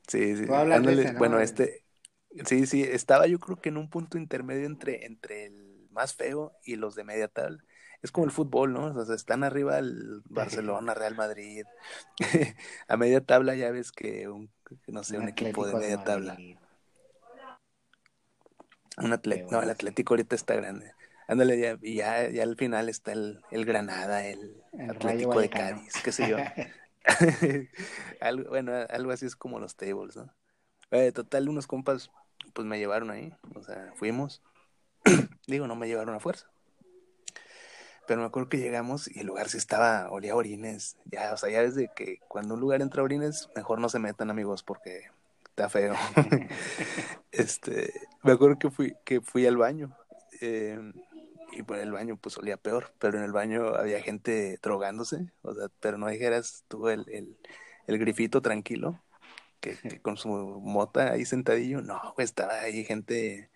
Sí, sí. Tú hablas de ándale, ese, ¿no? Bueno, este, sí, sí, estaba yo creo que en un punto intermedio entre, entre el más feo y los de media tabla. Es como el fútbol, ¿no? O sea, están arriba el Barcelona, Real Madrid. A media tabla ya ves que un, no sé, un, equipo de media tabla. Un atle- Qué no, el. Atlético ahorita está grande. Ándale, ya, y ya, ya al final está el, el Granada, el, Atlético de. Cádiz, qué sé yo. algo, bueno, algo así es como los tables, ¿no? Eh, total, unos compas, pues me llevaron ahí, o sea, fuimos. Digo, no me llevaron a fuerza. Pero me acuerdo que llegamos y el lugar sí estaba, olía orines. Ya, o sea, ya desde que cuando un lugar entra a orines, mejor no se metan, amigos, porque está feo. este, me acuerdo que fui, que fui al baño. eh, y por el baño pues olía peor, pero en el baño había gente drogándose, o sea, pero no dijeras tú el, el, el grifito tranquilo, que, que con su mota ahí sentadillo, no, güey, estaba ahí gente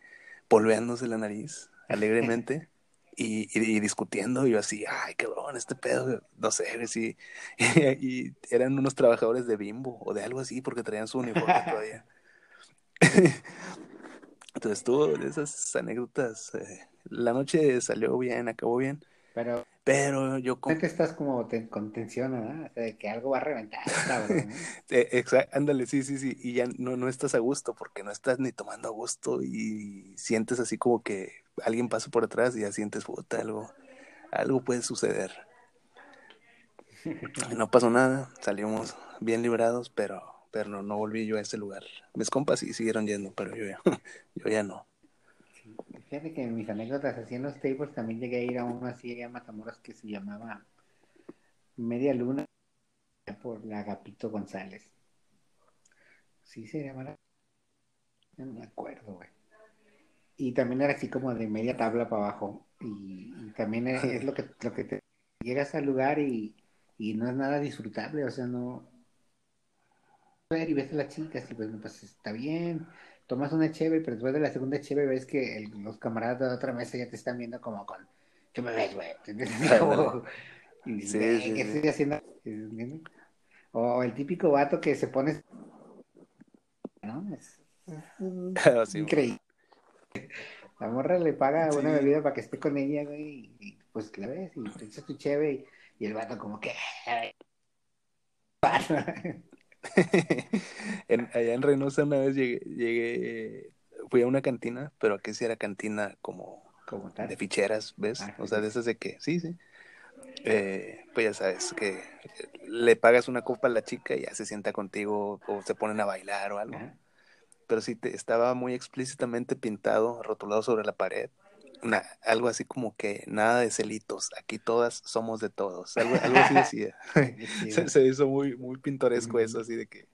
polveándose la nariz alegremente y, y, y discutiendo, y yo así, ay, cabrón, este pedo, güey", no sé, sí, y, eran unos trabajadores de bimbo o de algo así, porque traían su uniforme todavía. Entonces tuvo esas anécdotas. eh, la noche salió bien, acabó bien, Pero pero yo con... que estás como te- con tensión, ¿verdad? O sea, de que algo va a reventar. ¿no? Eh, exa- ándale, sí, sí, sí, y ya no, no estás a gusto porque no estás ni tomando a gusto y sientes así como que alguien pasa por atrás y ya sientes, puta, algo, algo puede suceder. No pasó nada, salimos bien librados, pero, pero no, no volví yo a ese lugar. Mis compas sí siguieron yendo, pero yo ya, yo ya no. Fíjate que en mis anécdotas los tables también llegué a ir a uno así allá Matamoros que se llamaba Media Luna por la Agapito González. Sí se llamaba. No me acuerdo, güey. Y también era así como de media tabla para abajo. Y, también es, lo que lo que te llegas al lugar y, y no es nada disfrutable, o sea, no y ves a las chicas y pues, pues está bien, tomas una cheve, pero después de la segunda cheve ves que el- los camaradas de la otra mesa ya te están viendo como con, ¿qué me ves, güey? Como- y Sí, "Güey, sí, ¿qué sí. estoy haciendo? O el típico vato que se pone, ¿no? Es, increíble. La morra le paga una bebida para que esté con ella, güey, y, pues la ves y te echas tu cheve y, y el vato como que... en, allá en Reynosa una vez llegué, llegué, fui a una cantina, pero aquí sí era cantina como de ficheras, ¿ves? Ah, O sea, de esas de que, sí, sí. Eh, pues ya sabes, que le pagas una copa a la chica y ya se sienta contigo o se ponen a bailar o algo. Ajá. Pero sí te, estaba muy explícitamente pintado, rotulado sobre la pared. Una- algo así como que nada de celitos, aquí todas somos de todos. Algo, algo así decía. Se, se hizo muy, muy pintoresco eso, así de que,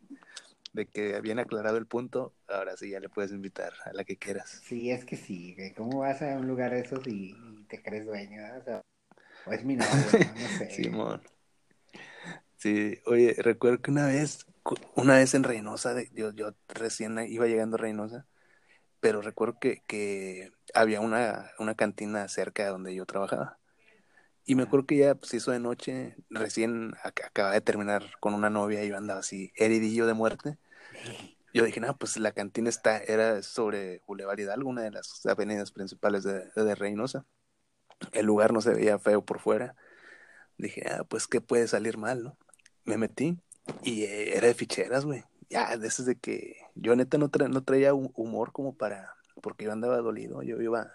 de que bien aclarado el punto, ahora sí ya le puedes invitar a la que quieras. Sí, es que sí. ¿Cómo vas a un lugar de esos y, y te crees dueño? O, sea, o es mi novio, ¿no? No sé. Simón. Sí, oye, recuerdo que una vez, una vez en Reynosa, de- yo, yo recién iba llegando a Reynosa, pero recuerdo que, que había una, una cantina cerca de donde yo trabajaba. Y me acuerdo que ya pues, se hizo de noche, recién ac- acababa de terminar con una novia y yo andaba así, heridillo de muerte. Yo dije, no, pues la cantina está, era sobre Boulevard Hidalgo, una de las avenidas principales de, de Reynosa. El lugar no se veía feo por fuera. Dije, ah, pues qué puede salir mal, ¿no? Me metí y eh, era de ficheras, güey. Ya, de esas de que yo neta no, tra- no traía hu- humor como para, porque yo andaba dolido, yo iba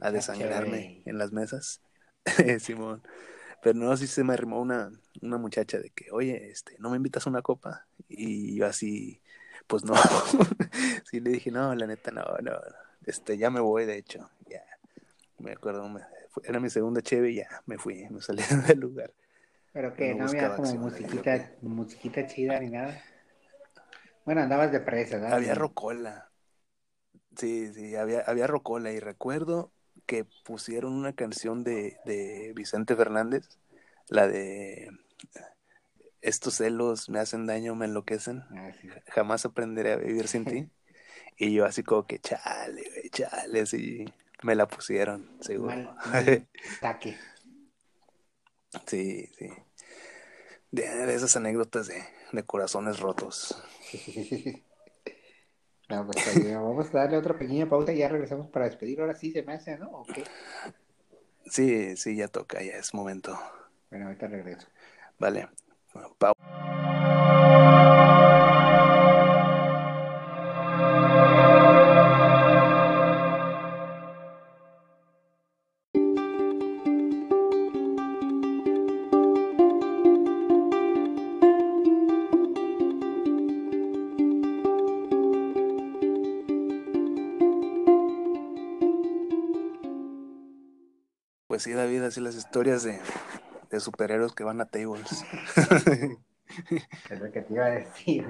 a desangrarme en las mesas, Simón. Pero no, sí se me arrimó una, una muchacha de que, oye, este, ¿no me invitas a una copa? Y yo así, pues no. sí le dije, no, la neta, no, no, este, ya me voy, de hecho, ya. Me acuerdo, me- era mi segunda cheve y ya, me fui, me salí del lugar. Pero que No no había como musiquita, musiquita chida ni nada. Bueno, andabas de presa, ¿verdad? Había rocola. Sí, sí, había, había rocola. Y recuerdo que pusieron una canción de, de Vicente Fernández, la de estos celos me hacen daño, me enloquecen. Ah, sí. Jamás aprenderé a vivir sin ti. Y yo así como que chale, güey, chale, así me la pusieron, seguro. Mal, mal. Sí, sí. De, de esas anécdotas de, de corazones rotos. No, pues, vamos a darle otra pequeña pausa y ya regresamos para despedir. Ahora sí se me hace, ¿no? ¿O qué? Sí, sí, ya toca, ya es momento. Bueno, ahorita regreso. Vale. Pau. Pues sí, David, así las historias de, de superhéroes que van a tables. Es lo que te iba a decir,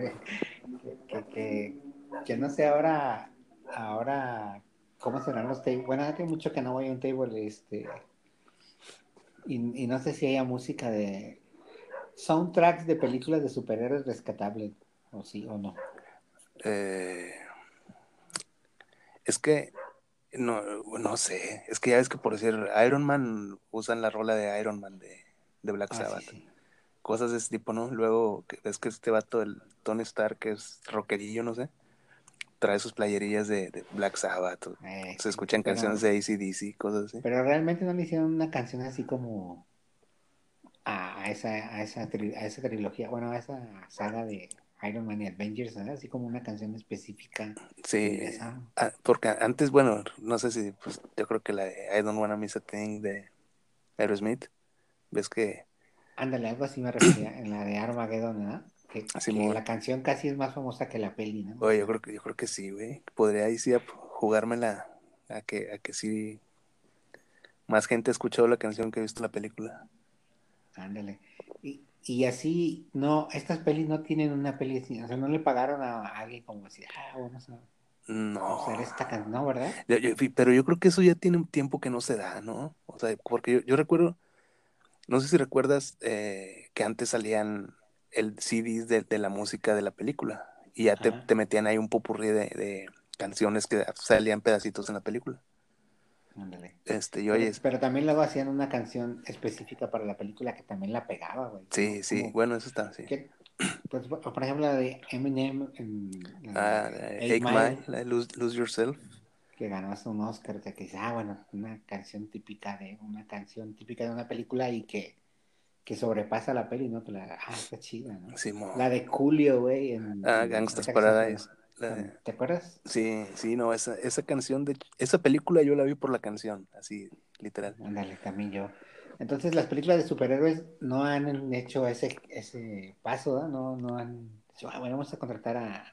que, que, que no sé ahora, ahora, cómo serán los tables. Bueno, hace mucho que no voy a un table, este. Y, y no sé si haya música de. Soundtracks de películas de superhéroes rescatables, o sí o no. Eh, es que no, no sé, es que ya ves que por decir Iron Man usan la rola de Iron Man de, de Black Ah, Sabbath. sí. Cosas de ese tipo, ¿no? Luego ves que este vato, el Tony Stark, que es rockerillo, no sé, trae sus playerillas de, de Black Sabbath. Eh, Se escuchan pero- canciones de ACDC, cosas así. Pero realmente no le hicieron una canción así como a, a esa, a, esa tri- a esa trilogía, bueno, a esa saga de Iron Man y Avengers, ¿sabes? Así como una canción específica. Sí, ah, porque antes, bueno, no sé si, pues yo creo que la de I Don't Wanna Miss a Thing de Aerosmith, ves que Ándale, algo así me refería en la de Armageddon, ¿verdad? Que, Así que muy- la canción casi es más famosa que la peli, ¿no? Oye, yo creo que, yo creo que sí, güey. Podría ahí sí ap- jugármela a que, a que sí más gente ha escuchado la canción que ha visto la película. Ándale. Y, así, no, estas pelis no tienen una peli así, o sea, no le pagaron a alguien como así, ah, vamos a No. usar esta canción, ¿no, verdad? Yo- yo- fi- pero yo creo que eso ya tiene un tiempo que no se da, ¿no? O sea, porque yo, yo recuerdo, no sé si recuerdas eh, que antes salían el CDs de, de la música de la película y ya te, te metían ahí un popurrí de, de canciones que salían pedacitos en la película. Ándale. Este, yo, Pero, oye, pero también luego hacían una canción específica para la película que también la pegaba, güey. sí, sí, Como bueno, eso está, sí. que- pues, por ejemplo, la de Eminem en la Ah, de la de Mile, la de Lose, Lose Yourself. que ganó hasta un Oscar, o sea, que dice, ah, bueno, una canción típica de una canción típica de una película y que, que sobrepasa la peli, ¿no? Que la, ah, está chida, ¿no? Simón. La de Julio, güey. En, Ah, se Paradise. Llama- La de- ¿Te acuerdas? Sí, sí, no, esa, esa canción de esa película yo la vi por la canción, así, literal. Ándale, también yo. Entonces, las películas de superhéroes no han hecho ese, ese paso, ¿no? No, no han dicho, ah, bueno, vamos a contratar a,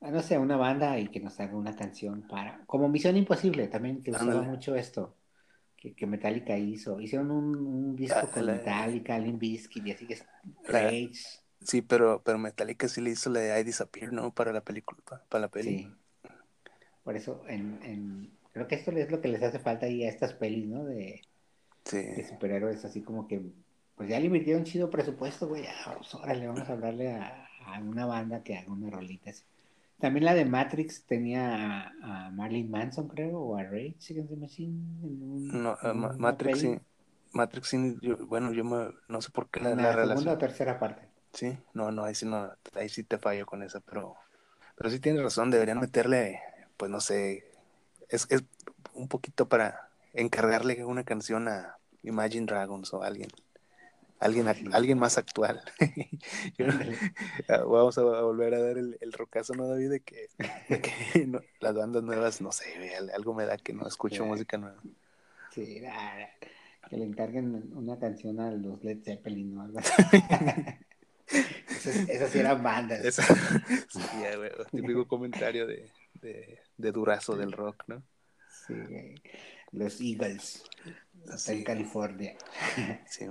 a, no sé, a una banda y que nos haga una canción para. Como Misión Imposible también, que usaba mucho esto, que, que Metallica hizo. Hicieron un, un disco Ah, con la- Metallica, Limp Bizkit y así que Rage. Sí, pero, pero Metallica sí le hizo la de I Disappear, ¿no? Para la película, pa- para, la peli. Sí. Por eso, en, en, creo que esto es lo que les hace falta ahí a estas pelis, ¿no? De, Sí. de superhéroes, así como que, pues ya le invirtieron chido presupuesto, güey, ya, pues, órale, vamos a hablarle a, a una banda que haga una rolita así. También la de Matrix tenía a, a Marilyn Manson, creo, o a Ray Against the Machine. En un- No, en una Matrix sí. Matrix sí, yo- bueno, yo me- no sé por qué la, la la segunda relación. o tercera parte. Sí, no, no, ahí sí no, ahí sí te fallo con esa, pero, pero sí tienes razón, deberían meterle, pues no sé, es, es un poquito para encargarle una canción a Imagine Dragons o alguien, alguien, alguien más actual. Vamos a, volver a dar el, el rocazo, ¿no, David? De que, de que no- las bandas nuevas, no sé, algo me da que no escucho Sí. música nueva. Sí, que le encarguen una canción a los Led Zeppelin o algo así. Esas, esas sí eran bandas. Esa, sí, ya, güey, típico comentario de, de, de durazo del rock, ¿no? Sí. Los Eagles. Hotel Sí. California. Sí.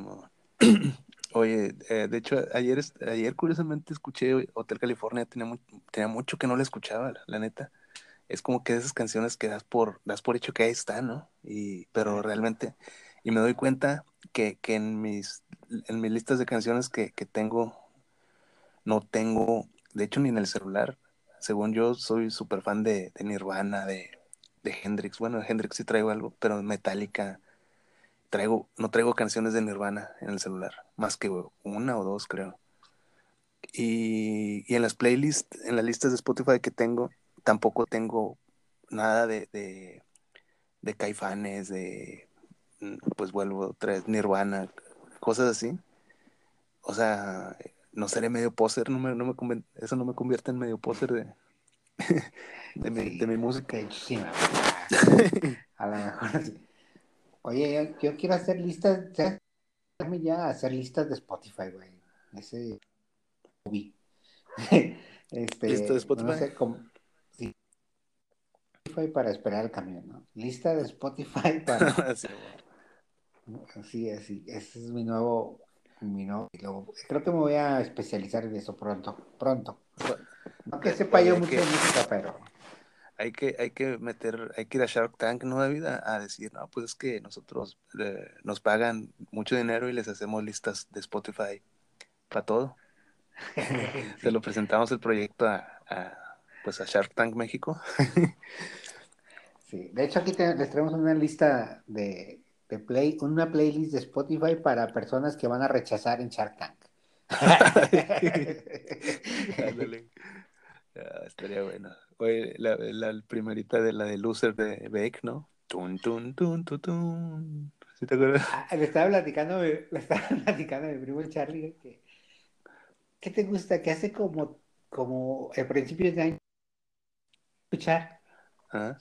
Oye, eh, de hecho, ayer, ayer curiosamente escuché Hotel California, tenía, tenía mucho que no la escuchaba, la, la neta. Es como que esas canciones que das por, das por hecho que ahí está, ¿no? Y, pero realmente, y me doy cuenta que, que en mis, en mis listas de canciones que, que tengo no tengo, de hecho ni en el celular, según yo soy súper fan de, de Nirvana, de, de Hendrix, bueno, de Hendrix sí traigo algo, pero Metallica, traigo, no traigo canciones de Nirvana en el celular, más que una o dos creo. Y, y en las playlists, en las listas de Spotify que tengo, tampoco tengo nada de, de, de caifanes, de, mm, pues vuelvo otra vez, Nirvana, cosas así. O sea, no seré medio poser, no me, no me eso no me convierte en medio poser de, de, mi, de mi música. De hecho, sí me gusta. A lo mejor sí. Oye, yo, yo quiero hacer listas. Déjame ya hacer listas de Spotify, güey. Ese hobby. este, ¿Lista de Spotify? No sé cómo. Sí. Spotify para esperar el camión, ¿no? Lista de Spotify para. Sí, Así, así. Ese es mi nuevo. Mi y luego- creo que me voy a especializar en eso pronto. Pronto. No que sepa yo mucho que- de música, pero. hay que, hay que meter, hay que ir a Shark Tank, ¿no, David? A, a decir, no, pues es que nosotros eh, nos pagan mucho dinero y les hacemos listas de Spotify para todo. Se lo presentamos el proyecto a, a, pues a Shark Tank México. Sí, de hecho aquí te- les traemos una lista de, de play, una playlist de Spotify para personas que van a rechazar en Shark Tank. Ah, estaría bueno. Oye, la, la primerita de la de Loser de Beck, ¿no? Tun, tun, tun, tun, tun. ¿Sí te acuerdas? Ah, le estaba platicando, le estaba platicando a mi primo Charlie que ¿qué te gusta? Que hace como, como el principio de año escuchar. Ah,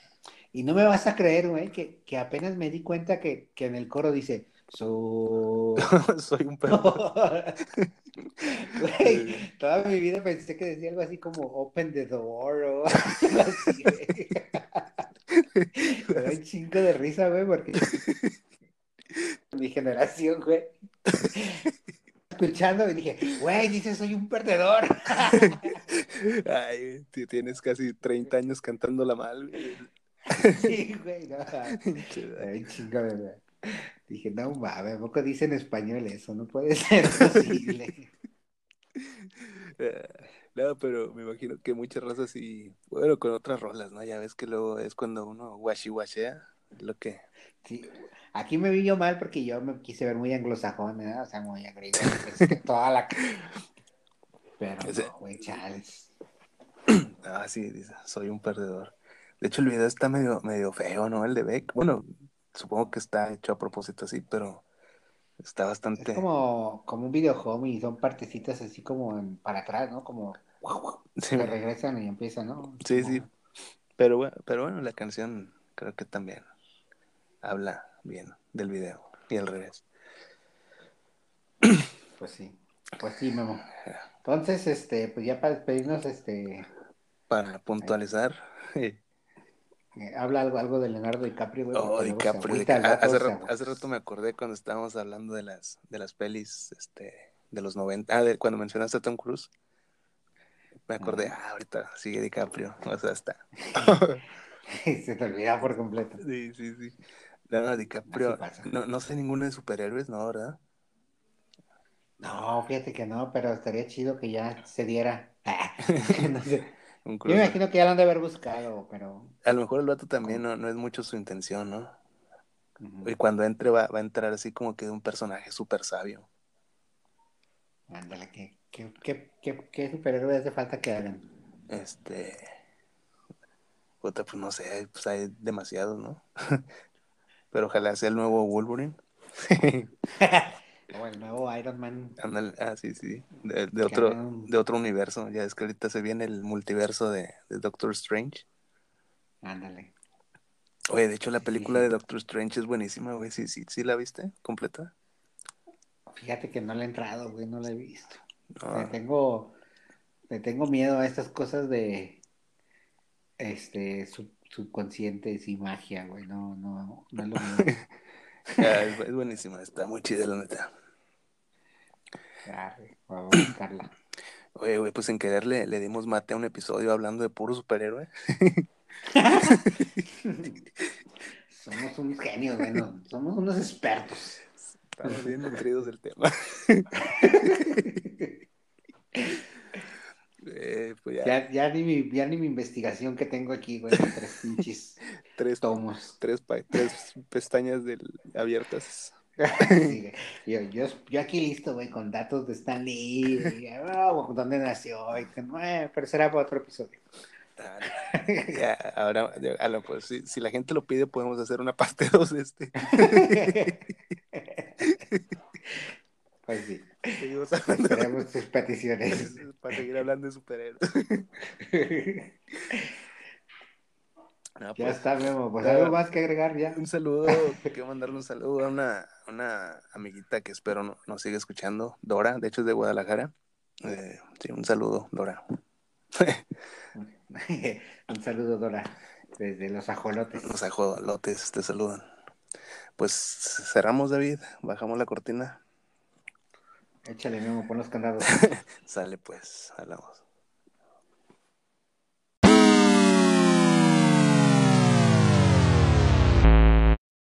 Y no me vas a creer, güey, que, que apenas me di cuenta que, que en el coro dice so Soy un perro. Güey, toda mi vida pensé que decía algo así como open the door o algo así. Me da un chingo de risa, güey, porque mi generación, güey. Escuchando y dije, güey, dice soy un perdedor. Ay, tienes casi 30 años cantándola mal. güey. Sí, güey, no. Chingo de güey. Dije, no mames, ¿a poco dice en español eso? No puede ser posible. No, pero me imagino que muchas razas y bueno, con otras rolas, ¿no? Ya ves que luego es cuando uno washi washea, lo que Sí, aquí me vi yo mal porque yo me quise ver muy anglosajón, ¿verdad? O sea, muy agrícola. Pensé que toda la... Pero no, güey, chales. ah, sí, dice, soy un perdedor. De hecho, el video está medio medio feo, ¿no? El de Beck. Bueno, supongo que está hecho a propósito así, pero está Es bastante como, como un video home y son partecitas así como en- para atrás, ¿no? Como Sí, que regresan y empiezan, ¿no? Sí, Como- sí. Pero bueno, pero bueno, la canción creo que también habla bien del video y al revés. Pues sí, pues sí, Memo. Entonces, este, pues ya para despedirnos, este, Para puntualizar, eh, habla algo, algo de Leonardo DiCaprio, güey. oh, DiCaprio, agüita Dica- hace, rato, hace rato me acordé cuando estábamos hablando de las de las pelis este de los 90, ah, de cuando mencionaste a Tom Cruise. Me acordé, ah, ahorita sigue DiCaprio, o sea, está. se te olvida por completo. Sí, sí, sí. No, DiCaprio, no, no sé ninguno de superhéroes, ¿no? ¿Verdad? No, fíjate que no, pero estaría chido que ya se diera. No sé. Un Yo me imagino que ya lo han de haber buscado, pero. A lo mejor el vato también no, no es mucho su intención, ¿no? Y cuando entre va, va a entrar así como que de un personaje súper sabio. Ándale, ¿qué, qué, qué, qué, qué superhéroe hace falta que hagan? Este. Puta, pues no sé, pues hay demasiados, ¿no? Pero ojalá sea el nuevo Wolverine. O el nuevo Iron Man. Ándale, ah, sí, sí. De, de otro, de otro universo. Ya es que ahorita se viene el multiverso de, de Doctor Strange. Ándale. Oye, de hecho la película sí. de Doctor Strange es buenísima, güey. ¿Sí, sí, sí la viste completa? Fíjate que no le he entrado, güey, no la he visto. No. Le tengo, le tengo miedo a estas cosas de este sub- subconscientes y magia, güey. No, no, no es lo mío. Ah, es, es buenísima, está muy chida la neta. A buscarla. Oye, güey, pues sin querer le, le dimos mate a un episodio hablando de puro superhéroe. Somos unos genios, güey. no, somos unos expertos. Estamos bien nutridos del tema. Eh, pues ya, Ya, ya, ni mi, ya ni mi investigación que tengo aquí, güey, tres pinches tres, tomos. tres, tres pestañas del, abiertas. Sí, yo, yo, yo aquí listo, güey, con datos de Stan Lee, oh, dónde nació, y eh, pero será para otro episodio. Ya, ahora, ya, a lo- pues, si, si la gente lo pide, podemos hacer una parte 2 de este. Pues sí, Seguimos hablando esperemos sus peticiones. para seguir hablando de superhéroes. No, Ya pues, está, Memo, pues algo más que agregar ya. Un saludo, quiero mandarle un saludo a una, una amiguita que espero no- nos siga escuchando, Dora, de hecho es de Guadalajara. Eh, sí, un saludo, Dora. Un saludo, Dora, desde los ajolotes. Los ajolotes te saludan. Pues cerramos, David, bajamos la cortina. Échale, Memo, pon los candados. Sale pues, hablamos.